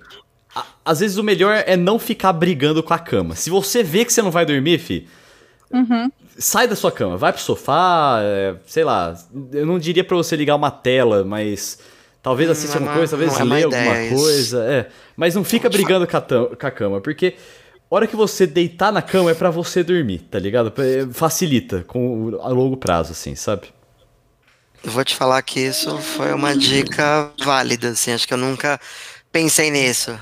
às vezes o melhor é não ficar brigando com a cama. Se você vê que você não vai dormir, fi, uhum. sai da sua cama, vai pro sofá, é, sei lá. Eu não diria para você ligar uma tela, mas talvez assistir alguma coisa, talvez é ler alguma coisa. É, mas não fica brigando com a, com a cama, porque hora que você deitar na cama é para você dormir, tá ligado? É, facilita com a longo prazo, assim, sabe? Eu vou te falar que isso foi uma dica válida, assim. Acho que eu nunca pensei nisso.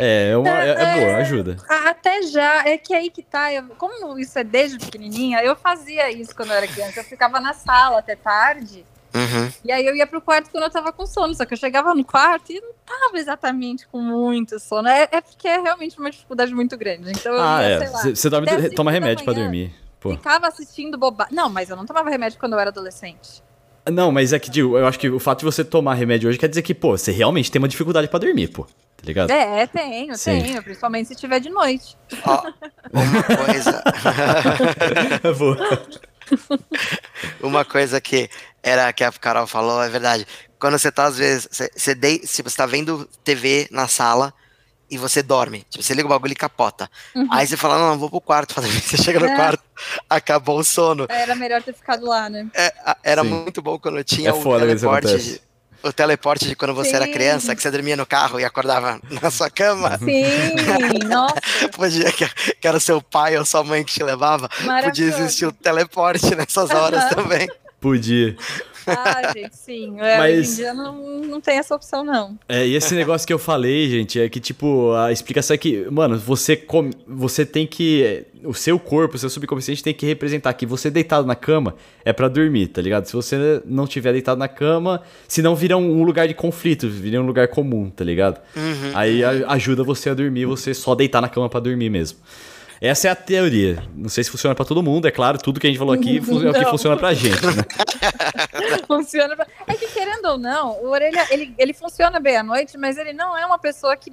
É, é, uma, é, é, boa, ajuda. Até já, é que aí que tá, eu, como isso é desde pequenininha, eu fazia isso quando eu era criança, eu ficava na sala até tarde, uhum. e aí eu ia pro quarto quando eu tava com sono, só que eu chegava no quarto e não tava exatamente com muito sono, é, é porque é realmente uma dificuldade muito grande, então Ah, ia, é, você toma remédio para dormir. Pô. Ficava assistindo bobagem, não, mas eu não tomava remédio quando eu era adolescente. Não, mas é que, eu acho que o fato de você tomar remédio hoje quer dizer que, pô, você realmente tem uma dificuldade para dormir, pô tá ligado? É, tenho, Sim. tenho, principalmente se tiver de noite. Ó, uma coisa. uma coisa que era que a Carol falou, é verdade. Quando você tá, às vezes, você, você, de, você tá vendo TV na sala e você dorme, tipo, você liga o bagulho e capota. Uhum. Aí você fala, não, não, vou pro quarto. Você chega no é. quarto, acabou o sono. Era melhor ter ficado lá, né? É, era Sim. muito bom quando eu tinha é o teleporte o teleporte de quando você Sim. era criança, que você dormia no carro e acordava na sua cama. Sim, nossa. Podia, que, que era seu pai ou sua mãe que te levava. Podia existir o teleporte nessas horas uhum. também. Podia. Ah, gente, sim. É, Mas... Hoje em dia não, não tem essa opção, não. É, e esse negócio que eu falei, gente, é que, tipo, a explicação é que, mano, você, com... você tem que. O seu corpo, o seu subconsciente tem que representar que você deitado na cama é para dormir, tá ligado? Se você não tiver deitado na cama, senão vira um lugar de conflito, vira um lugar comum, tá ligado? Uhum. Aí ajuda você a dormir, você só deitar na cama para dormir mesmo. Essa é a teoria. Não sei se funciona para todo mundo, é claro, tudo que a gente falou aqui é o que funciona pra gente, né? funciona pra... É que querendo ou não, o Orelha, ele, ele funciona bem à noite, mas ele não é uma pessoa que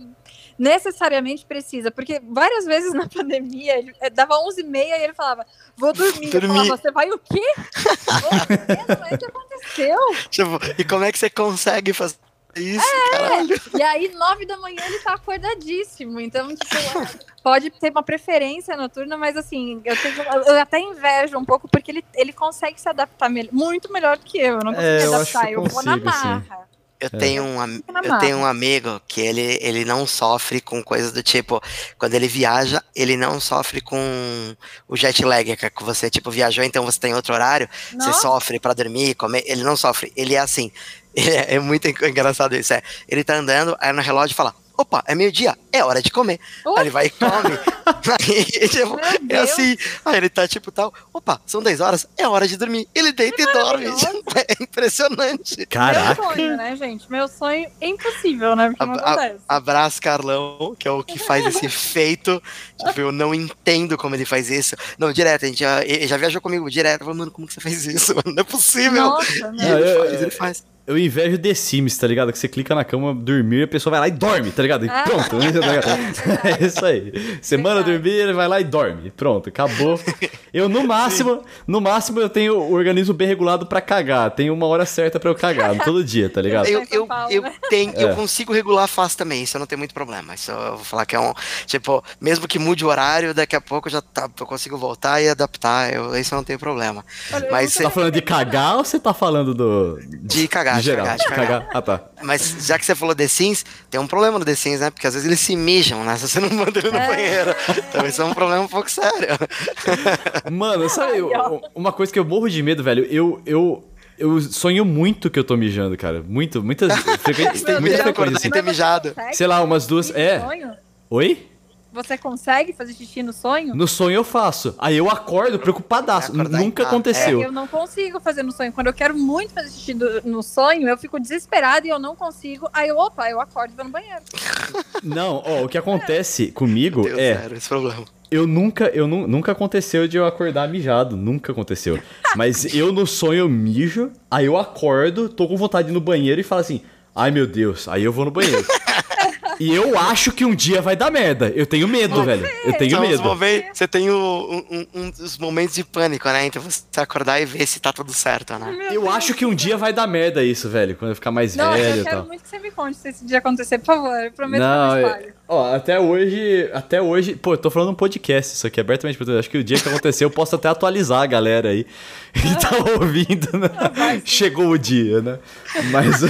necessariamente precisa, porque várias vezes na pandemia, ele eh, dava 11 e meia e ele falava, vou dormir. dormir. Eu falava, você vai o quê? Não é que aconteceu? Tipo, e como é que você consegue fazer isso, é, caralho. E aí, nove da manhã, ele tá acordadíssimo. Então, tipo, pode ter uma preferência noturna, mas assim, eu, tenho, eu até invejo um pouco, porque ele, ele consegue se adaptar me muito melhor que eu. Eu não consigo é, adaptar, eu, eu vou na marra. Eu, é. tenho um, eu tenho um amigo que ele, ele não sofre com coisas do tipo, quando ele viaja, ele não sofre com o jet lag, que você, tipo, viajou, então você tem outro horário, Nossa. você sofre para dormir, comer, ele não sofre, ele é assim, é, é muito engraçado isso, é, ele tá andando, aí no relógio fala, opa, é meio-dia, é hora de comer. Aí ele vai e come. aí, tipo, é assim. Aí ele tá tipo tal, opa, são 10 horas, é hora de dormir. Ele deita e dorme. É impressionante. Caraca. Meu sonho, né, gente? Meu sonho é impossível, né? Porque a, não acontece. A, abraço, Carlão, que é o que faz esse feito. Tipo, eu não entendo como ele faz isso. Não, direto, a gente já, ele já viajou comigo direto. Falei, mano, como que você faz isso? Não é possível. Nossa, e ele faz, ele faz. Eu invejo The Sims, tá ligado? Que você clica na cama, dormir, a pessoa vai lá e dorme, tá ligado? E ah. pronto. Tá é isso aí. Você manda dormir, ele vai lá e dorme. Pronto, acabou. Eu, no máximo, no máximo, eu tenho o organismo bem regulado pra cagar. Tem uma hora certa pra eu cagar, todo dia, tá ligado? Eu, eu, eu, tenho, é. eu consigo regular fácil também, isso eu não tenho muito problema. Isso eu vou falar que é um. Tipo, mesmo que mude o horário, daqui a pouco eu já tá, eu consigo voltar e adaptar. Eu, isso eu não tenho problema. Olha, Mas você tá falando de cagar ou você tá falando do. De cagar cagar, geral. Cagar, cagar. cagar. Ah, tá. Mas já que você falou The Sims, tem um problema no The Sims, né? Porque às vezes eles se mijam, né? Se você não manda ele no é. banheiro. Então isso é um problema um pouco sério. Mano, sabe, uma coisa que eu morro de medo, velho, eu, eu, eu sonho muito que eu tô mijando, cara. Muito, muitas. Tem muita frequência assim. ter mijado. Sei lá, umas duas. É. Oi? Você consegue fazer xixi no sonho? No sonho eu faço. Aí eu acordo preocupadaço. Nunca aconteceu. É, eu não consigo fazer no sonho. Quando eu quero muito fazer xixi do, no sonho, eu fico desesperada e eu não consigo. Aí eu, opa, eu acordo e vou no banheiro. Não, ó, o que acontece comigo Deus é. Sério, esse problema. Eu nunca, eu nu, nunca aconteceu de eu acordar mijado, nunca aconteceu. Mas eu no sonho eu mijo, aí eu acordo, tô com vontade de ir no banheiro e falo assim: "Ai meu Deus", aí eu vou no banheiro. E eu acho que um dia vai dar merda. Eu tenho medo, velho. Eu tenho então, medo. Você tem o, um, um, dos momentos de pânico, né? Então você acordar e ver se tá tudo certo, né? Eu acho que um dia vai dar merda isso, velho. Quando eu ficar mais não, velho. Eu quero tal. muito que você me conte se esse dia acontecer, por favor. Eu prometo não, que eu não Ó, até hoje, até hoje, pô, eu tô falando um podcast, isso aqui abertamente, acho que o dia que acontecer eu posso até atualizar a galera aí que tá ouvindo, né? Chegou o dia, né? Mas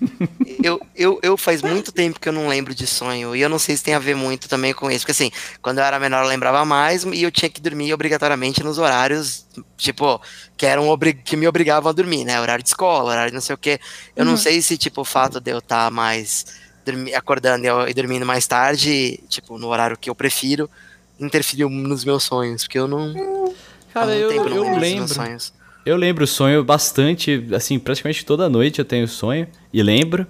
eu, eu, eu faz muito tempo que eu não lembro de sonho, e eu não sei se tem a ver muito também com isso, porque assim, quando eu era menor eu lembrava mais e eu tinha que dormir obrigatoriamente nos horários, tipo, que eram que me obrigavam a dormir, né? Horário de escola, horário não sei o quê. Eu uhum. não sei se tipo o fato de eu estar tá mais dormi, acordando e dormindo mais tarde, tipo, no horário que eu prefiro, interferiu nos meus sonhos, porque eu não. Cara, eu, eu, eu lembro. Eu lembro o sonho bastante, assim, praticamente toda noite eu tenho sonho e lembro.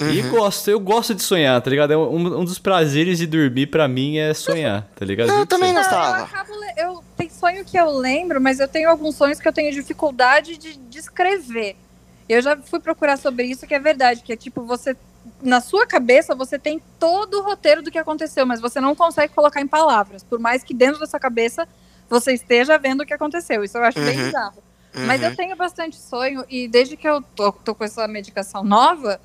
Uhum. E gosto, eu gosto de sonhar, tá ligado? É um, um dos prazeres de dormir para mim é sonhar, tá ligado? Eu também gostava. Eu, acabo, eu tenho sonho que eu lembro, mas eu tenho alguns sonhos que eu tenho dificuldade de descrever. Eu já fui procurar sobre isso, que é verdade, que é tipo, você na sua cabeça você tem todo o roteiro do que aconteceu, mas você não consegue colocar em palavras, por mais que dentro da sua cabeça você esteja vendo o que aconteceu. Isso eu acho uhum. bem bizarro. Uhum. Mas eu tenho bastante sonho e desde que eu tô, tô, com essa medicação nova,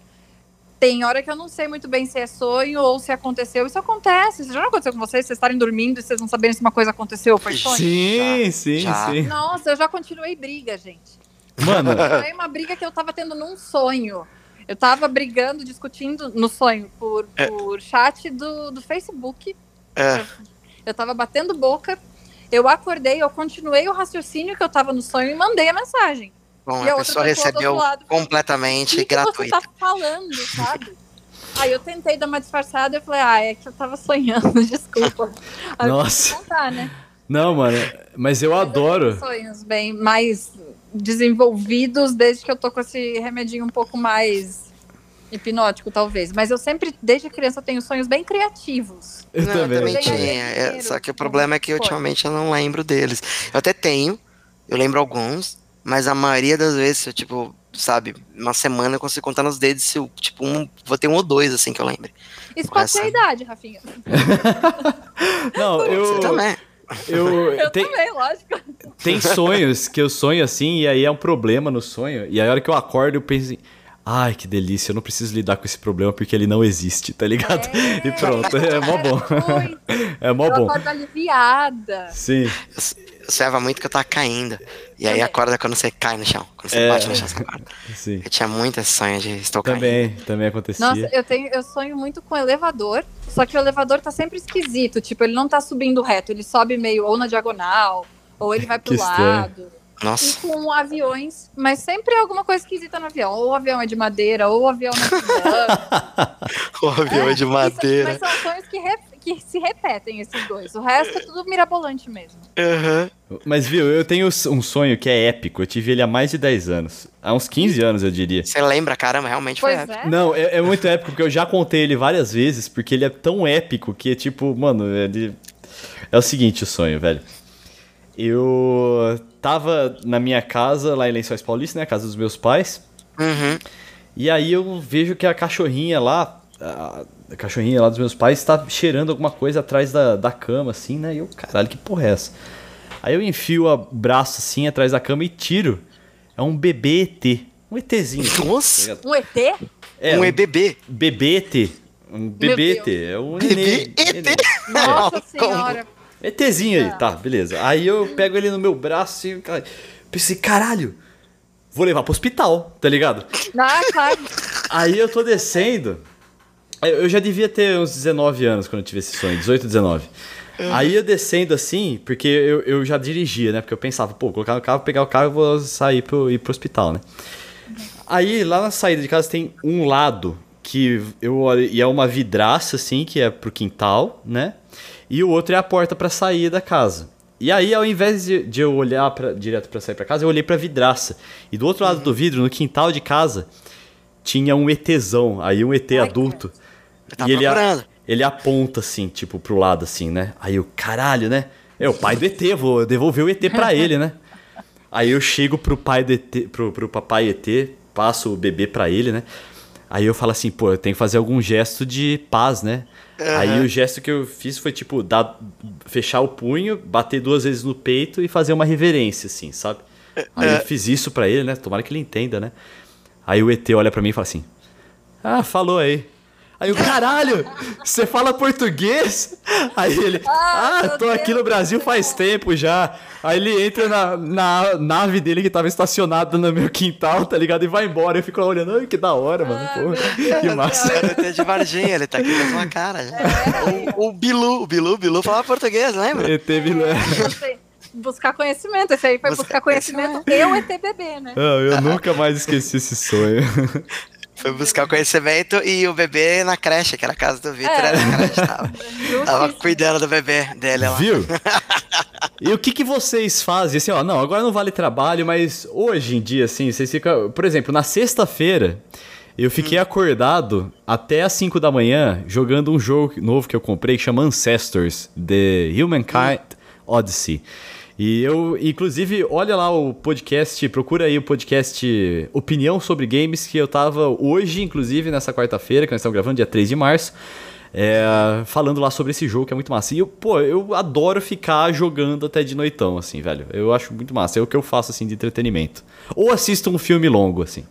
tem hora que eu não sei muito bem se é sonho ou se aconteceu. Isso acontece. Isso já não aconteceu com vocês? Vocês estarem dormindo e vocês não saberem se uma coisa aconteceu ou foi sonho? Sim, já, sim, já. sim. Nossa, eu já continuei briga, gente. Mano. Foi uma briga que eu tava tendo num sonho. Eu tava brigando, discutindo no sonho por, é. por chat do, do Facebook. É. Eu tava batendo boca. Eu acordei, eu continuei o raciocínio que eu tava no sonho e mandei a mensagem. Bom, e a, a pessoa recebeu lado, completamente que gratuito. O que você tá falando, sabe? Aí eu tentei dar uma disfarçada e falei, ah, é que eu tava sonhando, desculpa. Aí Nossa. Contar, né? Não, mano, mas eu mas adoro. Eu sonhos bem mais desenvolvidos desde que eu tô com esse remedinho um pouco mais hipnótico, talvez. Mas eu sempre, desde criança, tenho sonhos bem criativos. Eu não, também, eu também tinha. É, só que o problema é que ultimamente eu não lembro deles. Eu até tenho, eu lembro alguns, mas a maioria das vezes, eu, tipo, sabe, uma semana eu consigo contar nos dedos se eu, tipo, um, vou ter um ou dois, assim, que eu lembre. Isso pode ser a idade, Rafinha. não, eu... Você também. Eu, eu tem, também, lógico. Tem sonhos que eu sonho assim, e aí é um problema no sonho. E aí a hora que eu acordo, eu penso assim. Ai, que delícia, eu não preciso lidar com esse problema porque ele não existe, tá ligado? É, e pronto, é mó bom. É mó bom. aliviada. Sim. Sonhava muito que eu tava caindo. E aí acorda quando você cai no chão. Quando você é, bate no chão, você acorda. Sim. Eu tinha muito esse sonho de estou também, caindo. Também acontecia. Nossa, eu, tenho, eu sonho muito com elevador, só que o elevador tá sempre esquisito. Tipo, ele não tá subindo reto, ele sobe meio ou na diagonal, ou ele vai pro lado. Nossa. E com aviões, mas sempre é alguma coisa esquisita no avião. Ou o avião é de madeira, ou o avião não é O avião é, é de madeira. Isso, mas são sonhos que, re, que se repetem, esses dois. O resto é tudo mirabolante mesmo. Uhum. Mas, viu, eu tenho um sonho que é épico. Eu tive ele há mais de 10 anos. Há uns 15 anos, eu diria. Você lembra, caramba, realmente pois foi épico. É? Não, é, é muito épico, porque eu já contei ele várias vezes, porque ele é tão épico que, tipo, mano, ele... É o seguinte o sonho, velho. Eu tava na minha casa, lá em Lençóis Paulista, né? A casa dos meus pais. Uhum. E aí eu vejo que a cachorrinha lá, a, a cachorrinha lá dos meus pais, está cheirando alguma coisa atrás da, da cama, assim, né? E eu, caralho, que porra é essa? Aí eu enfio o braço assim atrás da cama e tiro. É um bebê ET. Um ETzinho. Nossa! Tá um ET? É, um EBB. Bebê ET. Um bebê ET. É um bebê ET. Nossa senhora. ETzinho aí, tá, beleza. Aí eu pego ele no meu braço e pensei, caralho, vou levar pro hospital, tá ligado? Ah, claro. Aí eu tô descendo. Eu já devia ter uns 19 anos quando eu tive esse sonho, 18, 19. Aí eu descendo assim, porque eu, eu já dirigia, né? Porque eu pensava, pô, colocar no carro, pegar o carro e vou sair pro, ir pro hospital, né? Aí lá na saída de casa tem um lado que eu olho, e é uma vidraça assim, que é pro quintal, né? e o outro é a porta para sair da casa. E aí, ao invés de, de eu olhar pra, direto para sair para casa, eu olhei para vidraça. E do outro lado do vidro, no quintal de casa, tinha um ETzão, aí um ET adulto. Tá e ele, ele aponta assim, tipo, pro lado assim, né? Aí o caralho, né? É o pai do ET, vou devolver o ET para ele, né? Aí eu chego pro pai do ET, pro, pro papai ET, passo o bebê para ele, né? Aí eu falo assim, pô, eu tenho que fazer algum gesto de paz, né? Uhum. Aí o gesto que eu fiz foi, tipo, dar, fechar o punho, bater duas vezes no peito e fazer uma reverência, assim, sabe? Aí eu é. fiz isso para ele, né? Tomara que ele entenda, né? Aí o ET olha para mim e fala assim: Ah, falou aí. Aí o caralho, você fala português? Aí ele, ah, ah tô aqui no Brasil faz tempo já. Aí ele entra na, na nave dele que tava estacionada no meu quintal, tá ligado? E vai embora. Eu fico olhando, ai, que da hora, mano. Pô, que massa. É o ET de Varginha, ele tá aqui com uma cara. Já. É. O, o Bilu, o Bilu, o Bilu falava português, lembra? ET Bilu. É. buscar conhecimento. Esse aí foi buscar, buscar conhecimento e o ETBB, né? Não, eu nunca mais esqueci esse sonho. Foi buscar o conhecimento e o bebê na creche, que era a casa do Vitor, é. creche. Tava, tava cuidando do bebê dele lá. Viu? e o que, que vocês fazem? Assim, ó, não, agora não vale trabalho, mas hoje em dia, assim, vocês ficam. Por exemplo, na sexta-feira. Eu fiquei hum. acordado até as 5 da manhã jogando um jogo novo que eu comprei que chama Ancestors The Humankind hum. Odyssey. E eu, inclusive, olha lá o podcast, procura aí o podcast Opinião sobre Games, que eu tava hoje, inclusive, nessa quarta-feira, que nós estamos gravando, dia 3 de março, é, falando lá sobre esse jogo que é muito massa. E eu, pô, eu adoro ficar jogando até de noitão, assim, velho. Eu acho muito massa. É o que eu faço, assim, de entretenimento. Ou assisto um filme longo, assim.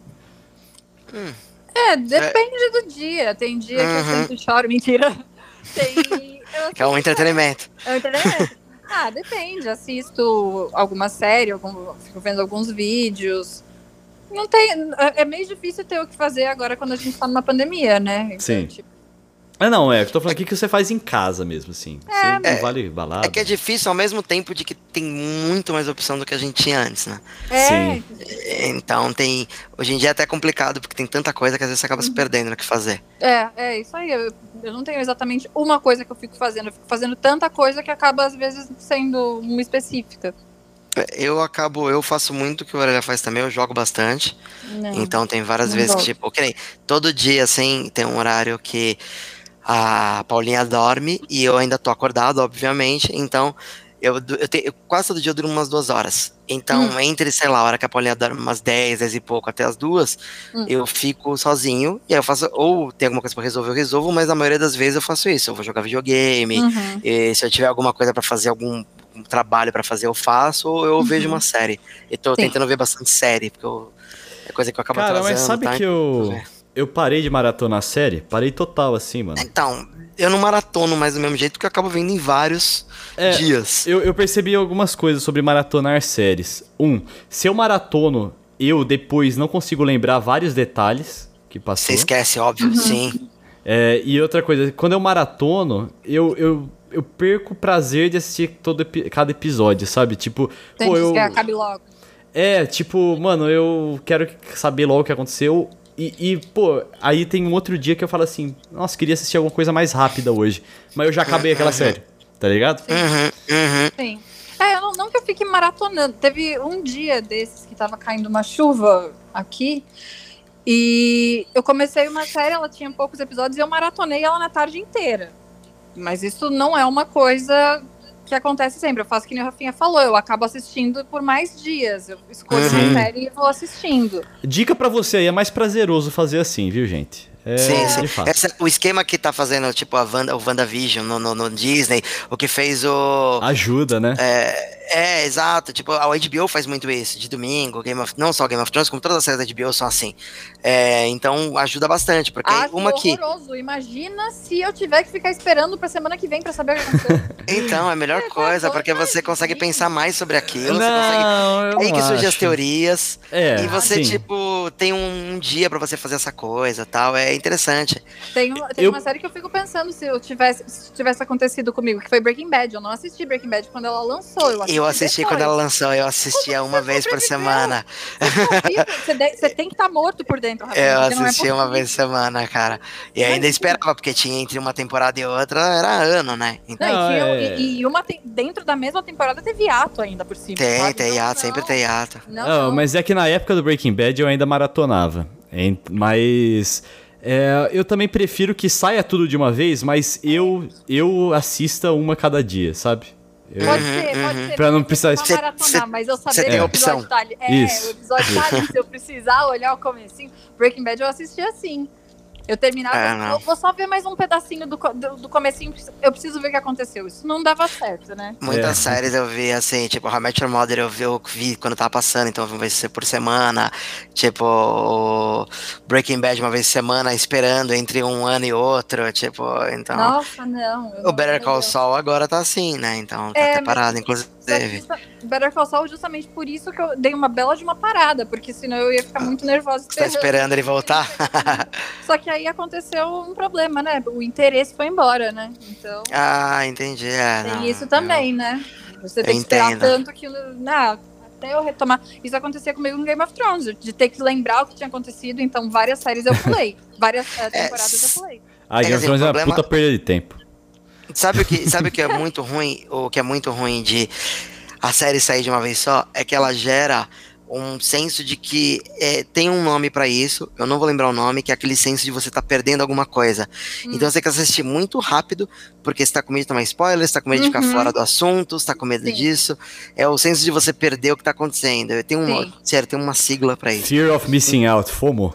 Hum. É, depende é. do dia. Tem dia uhum. que eu uhum. sempre choro, mentira. Tem. que é um entretenimento. É um entretenimento. Ah, depende. Assisto alguma série, algum, fico vendo alguns vídeos. Não tem. É, é meio difícil ter o que fazer agora quando a gente tá numa pandemia, né? Então, Sim. Tipo, é, não, é. Eu tô falando aqui que você faz em casa mesmo, assim. É, não é, vale balada. É que é difícil ao mesmo tempo de que tem muito mais opção do que a gente tinha antes, né? É. Sim. Então tem. Hoje em dia é até complicado, porque tem tanta coisa que às vezes você acaba se uhum. perdendo no que fazer. É, é isso aí. Eu, eu não tenho exatamente uma coisa que eu fico fazendo. Eu fico fazendo tanta coisa que acaba, às vezes, sendo uma específica. Eu acabo, eu faço muito o que o Aurélia faz também, eu jogo bastante. Não, então tem várias vezes que, tipo, ok, todo dia, assim, tem um horário que a Paulinha dorme e eu ainda tô acordado, obviamente. Então, eu, eu, te, eu quase todo dia eu durmo umas duas horas. Então, hum. entre, sei lá, a hora que a Paulinha dorme umas 10, 10 e pouco até as duas, hum. eu fico sozinho. E aí eu faço, ou tem alguma coisa pra resolver, eu resolvo, mas na maioria das vezes eu faço isso. Eu vou jogar videogame, uhum. se eu tiver alguma coisa para fazer, algum um trabalho para fazer, eu faço, ou eu uhum. vejo uma série. E tô Sim. tentando ver bastante série, porque eu, é coisa que eu acabo Cara, mas sabe tá? que eu. Eu parei de maratonar a série, parei total, assim, mano. Então, eu não maratono mais do mesmo jeito, porque eu acabo vendo em vários é, dias. Eu, eu percebi algumas coisas sobre maratonar séries. Um, se eu maratono, eu depois não consigo lembrar vários detalhes que passou. Você esquece, óbvio, uhum. sim. É, e outra coisa, quando eu maratono, eu, eu, eu perco o prazer de assistir todo, cada episódio, sabe? Tipo, Tem pô, eu... que acabe logo. É, tipo, mano, eu quero saber logo o que aconteceu. E, e, pô, aí tem um outro dia que eu falo assim, nossa, queria assistir alguma coisa mais rápida hoje. Mas eu já acabei aquela série, tá ligado? Sim. Uhum. Sim. É, não, não que eu fique maratonando. Teve um dia desses que tava caindo uma chuva aqui. E eu comecei uma série, ela tinha poucos episódios e eu maratonei ela na tarde inteira. Mas isso não é uma coisa que acontece sempre. Eu faço que nem o Rafinha falou, eu acabo assistindo por mais dias. Eu escolho uhum. uma série e vou assistindo. Dica para você aí, é mais prazeroso fazer assim, viu, gente? É, sim, sim. Essa, o esquema que tá fazendo, tipo, a Wanda, o WandaVision no, no, no Disney, o que fez o. Ajuda, né? É, é, exato. Tipo, a HBO faz muito isso, de domingo, Game of, não só Game of Thrones, como todas as séries da HBO são assim. É, então ajuda bastante, porque ah, uma que. horroroso. Imagina se eu tiver que ficar esperando pra semana que vem pra saber o que aconteceu. então, é a melhor é, coisa, porque você consegue pensar mais sobre aquilo. Não, você consegue. Aí que surgem as teorias. É, e você, assim. tipo, tem um, um dia pra você fazer essa coisa tal. É interessante. Tem, tem eu... uma série que eu fico pensando se eu tivesse, se tivesse acontecido comigo, que foi Breaking Bad. Eu não assisti Breaking Bad quando ela lançou. Eu assisti, eu assisti quando ela lançou, eu assistia uma vez por semana. Você tem que estar tá morto por dentro, Rafael, Eu assistia é uma vez por semana, cara. E ainda esperava, porque tinha entre uma temporada e outra, era ano, né? Então, não, e, é... e, uma dentro da mesma temporada teve hiato ainda por cima. Tem, sabe? tem hiato, sempre tem hiato. Não, não, mas é que na época do Breaking Bad eu ainda maratonava. Mas. É, eu também prefiro que saia tudo de uma vez, mas eu, eu assista uma cada dia, sabe? Eu... Pode ser, pode uhum. ser. Pra não precisar... Cê, maratonar, mas eu saber que o episódio tá ali. É, Isso. o episódio tá ali. Se eu precisar olhar o comecinho, Breaking Bad eu assisti assim. Eu terminava, é, eu vou só ver mais um pedacinho do, do, do comecinho, eu preciso ver o que aconteceu. Isso não dava certo, né? Muitas é. séries eu vi assim, tipo, How I Met Your Mother eu vi, eu vi quando tava passando, então vai ser por semana. Tipo, Breaking Bad uma vez por semana, esperando entre um ano e outro, tipo, então... Nossa, não. O Better Call Saul agora tá assim, né? Então tá é, parado, inclusive. Better Call Saul justamente por isso que eu dei uma bela de uma parada, porque senão eu ia ficar muito nervosa. Você tá esperando ele voltar? Só que aí aconteceu um problema, né? O interesse foi embora, né? Então. Ah, entendi. É, tem não, isso também, eu... né? Você tem que esperar tanto que. Não, até eu retomar. Isso acontecia comigo no Game of Thrones, de ter que lembrar o que tinha acontecido, então várias séries eu pulei. várias temporadas é, eu pulei. Ah, Game of Thrones é uma puta perda de tempo. Sabe o que, sabe o que é muito ruim? O que é muito ruim de a série sair de uma vez só? É que ela gera um senso de que é, tem um nome para isso, eu não vou lembrar o nome, que é aquele senso de você tá perdendo alguma coisa. Hum. Então você quer assistir muito rápido, porque você tá com medo de tomar spoiler, você tá com medo uhum. de ficar uhum. fora do assunto, você tá com medo Sim. disso. É o senso de você perder o que tá acontecendo. Tem um, sério, tem uma sigla para isso. Fear of missing out, FOMO.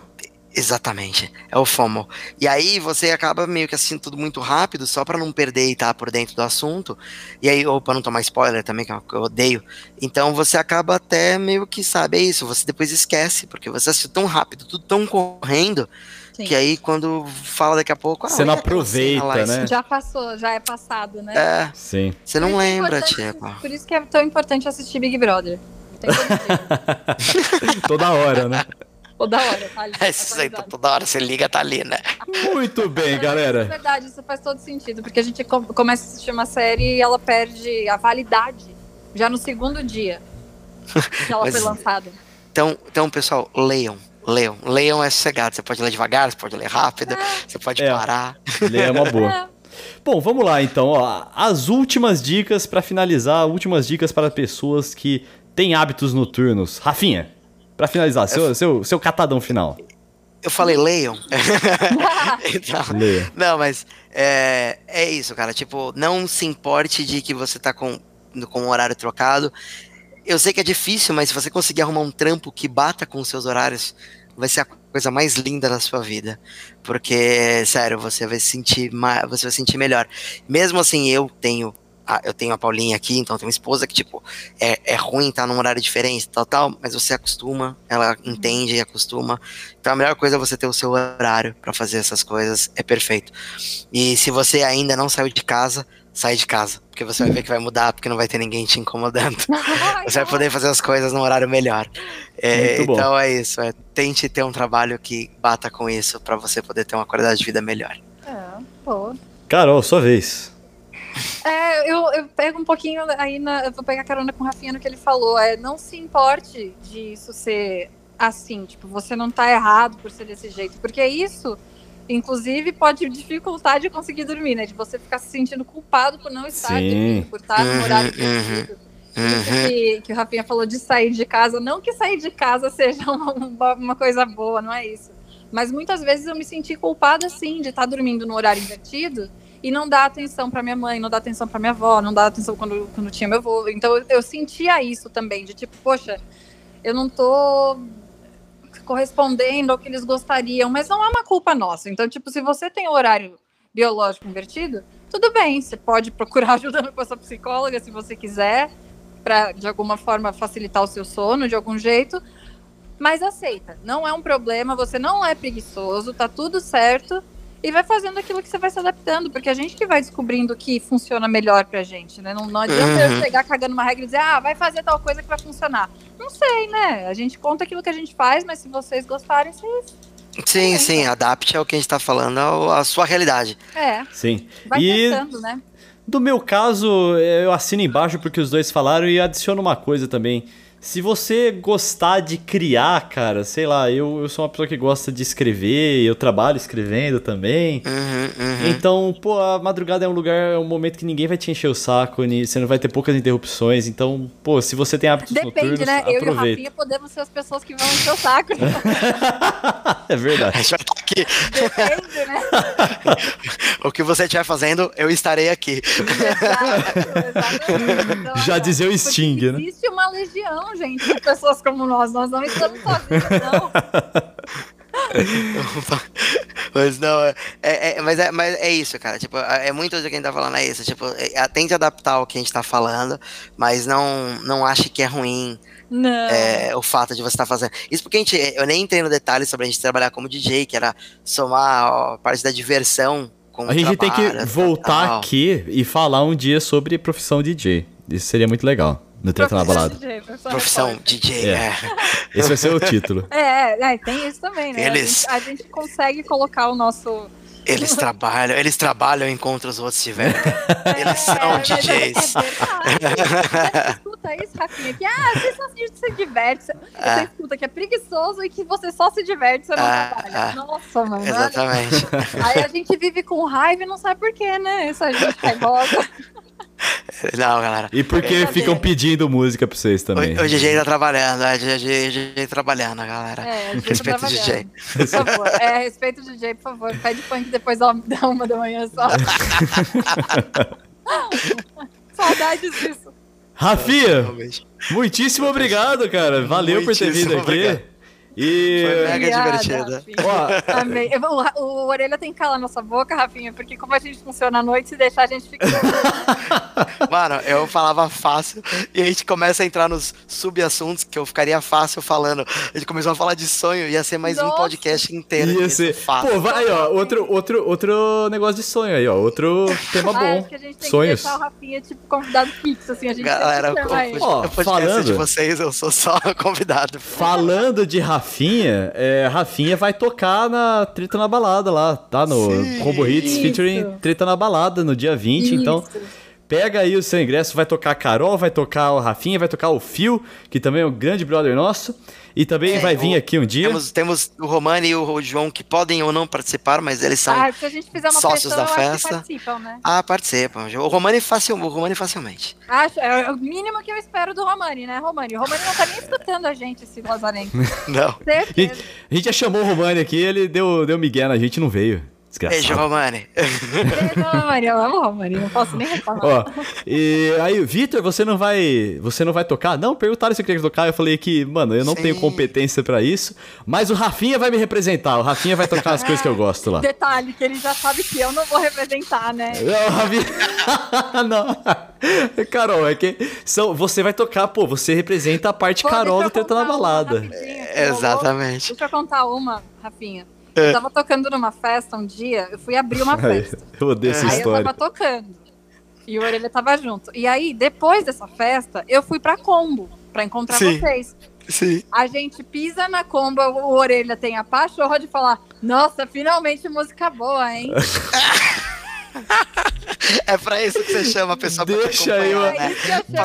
Exatamente, é o FOMO. E aí você acaba meio que assistindo tudo muito rápido, só para não perder e estar tá por dentro do assunto. E aí, ou pra não tomar spoiler também, que eu odeio. Então você acaba até meio que, sabe, é isso, você depois esquece, porque você assistiu tão rápido, tudo tão correndo, Sim. que aí quando fala daqui a pouco. Ah, você não aproveita, né? Já passou, já é passado, né? É. Sim. Você não lembra, tipo. Por isso que é tão importante assistir Big Brother. Toda hora, né? Toda hora, tá ali. É isso aí, toda hora você liga, tá ali, né? Muito bem, é, galera. É verdade, isso faz todo sentido, porque a gente começa a assistir uma série e ela perde a validade já no segundo dia que ela Mas, foi lançada. Então, então, pessoal, leiam. Leiam. Leiam é sossegado. Você pode ler devagar, você pode ler rápido, é. você pode é. parar. Ler é uma boa. É. Bom, vamos lá então. Ó, as últimas dicas para finalizar, últimas dicas para pessoas que têm hábitos noturnos. Rafinha, Pra finalizar, seu, seu, seu catadão final. Eu falei leiam. então, Leia. Não, mas é, é isso, cara. Tipo, não se importe de que você tá com, com um horário trocado. Eu sei que é difícil, mas se você conseguir arrumar um trampo que bata com os seus horários, vai ser a coisa mais linda da sua vida. Porque, sério, você vai sentir você vai sentir melhor. Mesmo assim, eu tenho ah, eu tenho a Paulinha aqui, então eu tenho uma esposa que, tipo, é, é ruim estar tá num horário diferente, tal, tal, mas você acostuma, ela entende e acostuma. Então a melhor coisa é você ter o seu horário para fazer essas coisas, é perfeito. E se você ainda não saiu de casa, sai de casa, porque você vai ver que vai mudar, porque não vai ter ninguém te incomodando. você vai poder fazer as coisas num horário melhor. É, então é isso, é, tente ter um trabalho que bata com isso para você poder ter uma qualidade de vida melhor. É, pô. Carol, sua vez. É, eu, eu pego um pouquinho aí, na, eu vou pegar carona com o Rafinha no que ele falou. É, não se importe disso ser assim, tipo, você não tá errado por ser desse jeito, porque isso, inclusive, pode dificultar de conseguir dormir, né? De você ficar se sentindo culpado por não estar Sim. dormindo, por estar no horário permitido. Uhum. Uhum. Que, que o Rafinha falou de sair de casa, não que sair de casa seja uma, uma coisa boa, não é isso. Mas muitas vezes eu me senti culpada, sim, de estar dormindo no horário invertido e não dar atenção para minha mãe, não dar atenção para minha avó, não dar atenção quando, quando tinha meu avô. Então eu, eu sentia isso também, de tipo, poxa, eu não tô correspondendo ao que eles gostariam, mas não é uma culpa nossa. Então, tipo, se você tem o horário biológico invertido, tudo bem, você pode procurar ajuda com a psicóloga se você quiser, para de alguma forma facilitar o seu sono de algum jeito, mas aceita. Não é um problema, você não é preguiçoso, tá tudo certo e vai fazendo aquilo que você vai se adaptando, porque a gente que vai descobrindo o que funciona melhor pra gente, né? Não, não adianta uhum. eu chegar cagando uma regra e dizer, ah, vai fazer tal coisa que vai funcionar. Não sei, né? A gente conta aquilo que a gente faz, mas se vocês gostarem, vocês. Sim, é, sim, adapte ao que a gente tá falando, à sua realidade. É. Sim. Vai e... testando, né? Do meu caso, eu assino embaixo porque os dois falaram e adiciono uma coisa também. Se você gostar de criar, cara, sei lá, eu, eu sou uma pessoa que gosta de escrever, eu trabalho escrevendo também. Uhum, uhum. Então, pô, a madrugada é um lugar, é um momento que ninguém vai te encher o saco, você não vai ter poucas interrupções. Então, pô, se você tem hábitos Depende, noturnos, né? aproveita. Eu e o Rafinha podemos ser as pessoas que vão encher o saco. é verdade. Depende, né? o que você estiver fazendo, eu estarei aqui. Exato, Então, Já dizia o Sting, né? Existe uma legião gente, de pessoas como nós. Nós não estamos sozinhos, não. mas não, é, é, é, mas, é, mas é isso, cara. Tipo, é muito do que a gente tá falando, é isso. Tipo, é, tente adaptar ao que a gente tá falando, mas não, não ache que é ruim. É, o fato de você estar tá fazendo. Isso porque a gente, eu nem entrei no detalhe sobre a gente trabalhar como DJ, que era somar ó, a parte da diversão com A gente trabalho, tem que voltar tal. aqui e falar um dia sobre profissão DJ. Isso seria muito legal. No Treta na Balada. DJ, profissão DJ, é. é. Esse vai ser o título. É, é, tem isso também, né? Eles... A, gente, a gente consegue colocar o nosso eles trabalham, eles trabalham enquanto os outros estiverem. Eles são é, DJs. É você escuta isso, Rafinha, que ah, você só se, diverte. Você ah. escuta que é preguiçoso e que você só se diverte, você não ah, trabalha. Ah. Nossa, mano. Exatamente. Aí a gente vive com raiva e não sabe por quê, né? Essa gente raivosa. Não, galera. E porque ficam pedindo música pra vocês também. O, o DJ tá trabalhando, é, o DJ, DJ trabalhando, galera. É, respeito o DJ. Por favor. É, respeito o DJ, por favor. Pede funk depois da uma da manhã só. Saudades disso. Rafia, muitíssimo obrigado, cara. Valeu muitíssimo por ter vindo aqui. Obrigado. E... Foi mega divertida. Amei. O, o, Orelha tem que calar nossa boca, Rafinha, porque como a gente funciona à noite, se deixar a gente fica. Mano, eu falava fácil e a gente começa a entrar nos subassuntos que eu ficaria fácil falando. A gente começou a falar de sonho, ia ser mais nossa. um podcast inteiro. Ia ser. Fácil. Pô, vai aí, ó. Outro, outro, outro negócio de sonho aí, ó. outro tema ah, bom. Acho que a gente tem Sonhos. que deixar o Rafinha, tipo, convidado fixo, assim. A gente Galera, o, ó, falando de vocês, eu sou só convidado. Falando de Rafinha. Rafinha, é, Rafinha vai tocar na Treta na Balada lá, tá? No Sim, Combo Hits featuring Treta na Balada no dia 20, então isso. então. Pega aí o seu ingresso, vai tocar a Carol, vai tocar o Rafinha, vai tocar o Fio, que também é um grande brother nosso. E também é, vai vir o, aqui um dia. Temos, temos o Romani e o João que podem ou não participar, mas eles são ah, sócios da festa. Participam, né? Ah, participam. O Romani, facil, o Romani facilmente. Acho, é o mínimo que eu espero do Romani, né, Romani? O Romani não tá nem escutando a gente, esse lazarento. não. Certeza. A gente já chamou o Romani aqui, ele deu, deu migué na gente não veio. Desgraçado. Beijo, Romani. Beijo, Romani. Eu amo Romani, não posso nem reclamar. Ó, e aí, Vitor, você não vai. Você não vai tocar? Não, perguntaram se eu queria tocar. Eu falei que, mano, eu não Sim. tenho competência pra isso. Mas o Rafinha vai me representar. O Rafinha vai tocar as coisas que eu gosto lá. Detalhe, que ele já sabe que eu não vou representar, né? Não, Rafinha. não. Carol, é que são, você vai tocar, pô, você representa a parte pô, Carol do Tenta na Balada. É, exatamente. Deixa eu contar uma, Rafinha. É. Eu tava tocando numa festa um dia, eu fui abrir uma festa. eu odeio essa aí história. eu tava tocando. E o Orelha tava junto. E aí, depois dessa festa, eu fui pra Combo pra encontrar Sim. vocês. Sim. A gente pisa na combo, o Orelha tem a pachorra de falar: Nossa, finalmente música boa, hein? É pra isso que você chama a pessoa deixa pra te eu, né?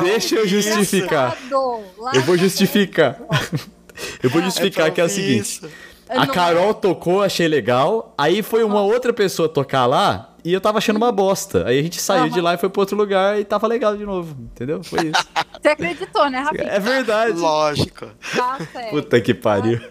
Deixa eu justificar. Eu vou justificar. Eu vou justificar é que é o seguinte. A Carol tocou, achei legal. Aí foi uma outra pessoa tocar lá e eu tava achando uma bosta. Aí a gente saiu uhum. de lá e foi pro outro lugar e tava legal de novo. Entendeu? Foi isso. Você acreditou, né, Rafinha? É verdade. Lógico. Tá certo. Puta que pariu.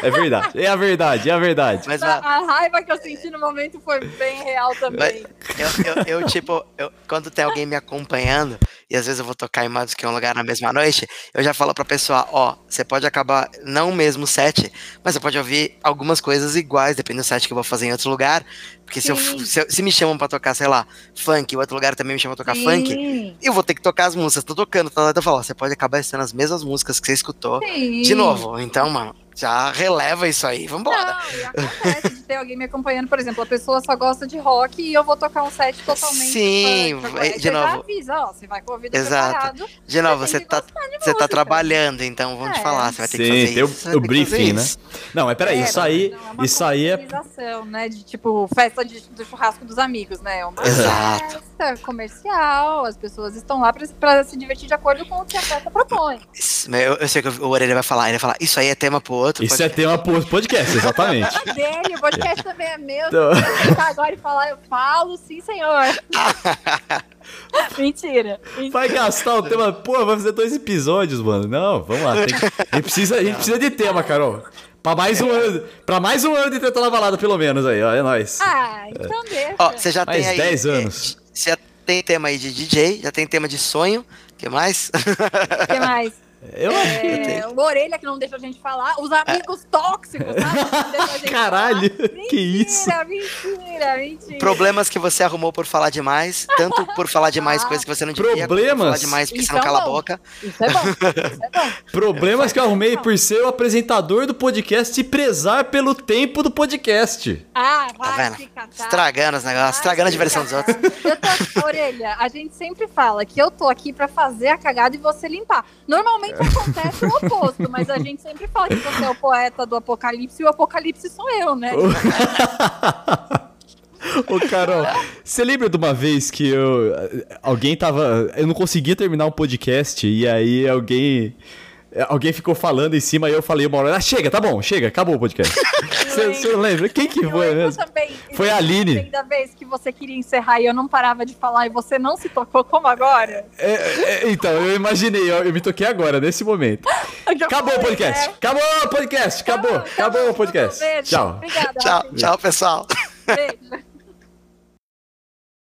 É verdade, é a verdade, é a verdade. Mas, a, a raiva que eu senti no momento foi bem real também. Eu, eu, eu, tipo, eu, quando tem alguém me acompanhando, e às vezes eu vou tocar em mais do que um lugar na mesma noite, eu já falo pra pessoa, ó, você pode acabar, não o mesmo set, mas você pode ouvir algumas coisas iguais, dependendo do set que eu vou fazer em outro lugar. Porque se, eu, se, eu, se, me chamam pra tocar, sei lá, funk, e outro lugar também me chamam pra tocar Sim. funk, eu vou ter que tocar as músicas. Tô tocando, tá, eu falo, você pode acabar sendo as mesmas músicas que você escutou Sim. de novo. Então, mano, já releva isso aí, vambora. Não, e acontece de ter alguém me acompanhando, por exemplo, a pessoa só gosta de rock e eu vou tocar um set totalmente. Sim, de, de novo. Já avisa, ó, você vai com o ouvido Exato. Preparado, de novo, você tá, você tá trabalhando, então vamos é. te falar, você vai ter Sim, que fazer tem isso. O, o briefing, né? Não, mas peraí, é, isso aí, não, é isso aí é. Né, de tipo, festa de, do churrasco dos amigos, né? É uma Exato. festa comercial, as pessoas estão lá pra, pra se divertir de acordo com o que a festa propõe. Eu, eu sei que o Orelha vai falar, ele vai falar, isso aí é tema pro outro. Isso é tema pro podcast, exatamente. É dele, o podcast também é meu. Então... Se agora e falar, eu falo, sim, senhor. Mentira, mentira, Vai gastar o tema. Pô, vai fazer dois episódios, mano. Não, vamos lá. Tem, a, gente precisa, a gente precisa de tema, Carol. Pra mais um ano. Pra mais um ano de tentar na balada, pelo menos aí, ó. É nóis. Ah, então deixa. Ó, você já mais tem aí. 10 anos. Você já tem tema aí de DJ, já tem tema de sonho. O que mais? O que mais? Eu acho que é, tem. O Orelha que não deixa a gente falar. Os amigos tóxicos, sabe? Caralho, mentira, que isso? Mentira, mentira. Problemas que você arrumou por falar demais. Tanto por falar demais ah, coisas que você não devia. Problemas? Por falar demais porque isso você não é cala bom. a boca. Isso é bom. Isso é bom. Problemas que eu arrumei por ser o apresentador do podcast e prezar pelo tempo do podcast. Ah, vai tá ficar, tá? Estragando os negócios, estragando a diversão dos outros. Eu tô, Orelha, a gente sempre fala que eu tô aqui pra fazer a cagada e você limpar. Normalmente acontece o oposto, mas a gente sempre fala que você é o poeta do apocalipse e o apocalipse sou eu, né? Ô, Carol, você lembra de uma vez que eu. Alguém tava. Eu não conseguia terminar um podcast e aí alguém. Alguém ficou falando em cima e eu falei uma hora, ah, chega, tá bom, chega, acabou o podcast. Você lembra? Quem que foi mesmo? Também, foi a Aline. Da vez que você queria encerrar e eu não parava de falar e você não se tocou como agora? É, é, então, eu imaginei, eu, eu, me toquei agora, nesse momento. Acabou o podcast, né? acabou o podcast, acabou, acabou, acabou o podcast. Tchau. Obrigada. Tchau, tchau, pessoal. Beijo.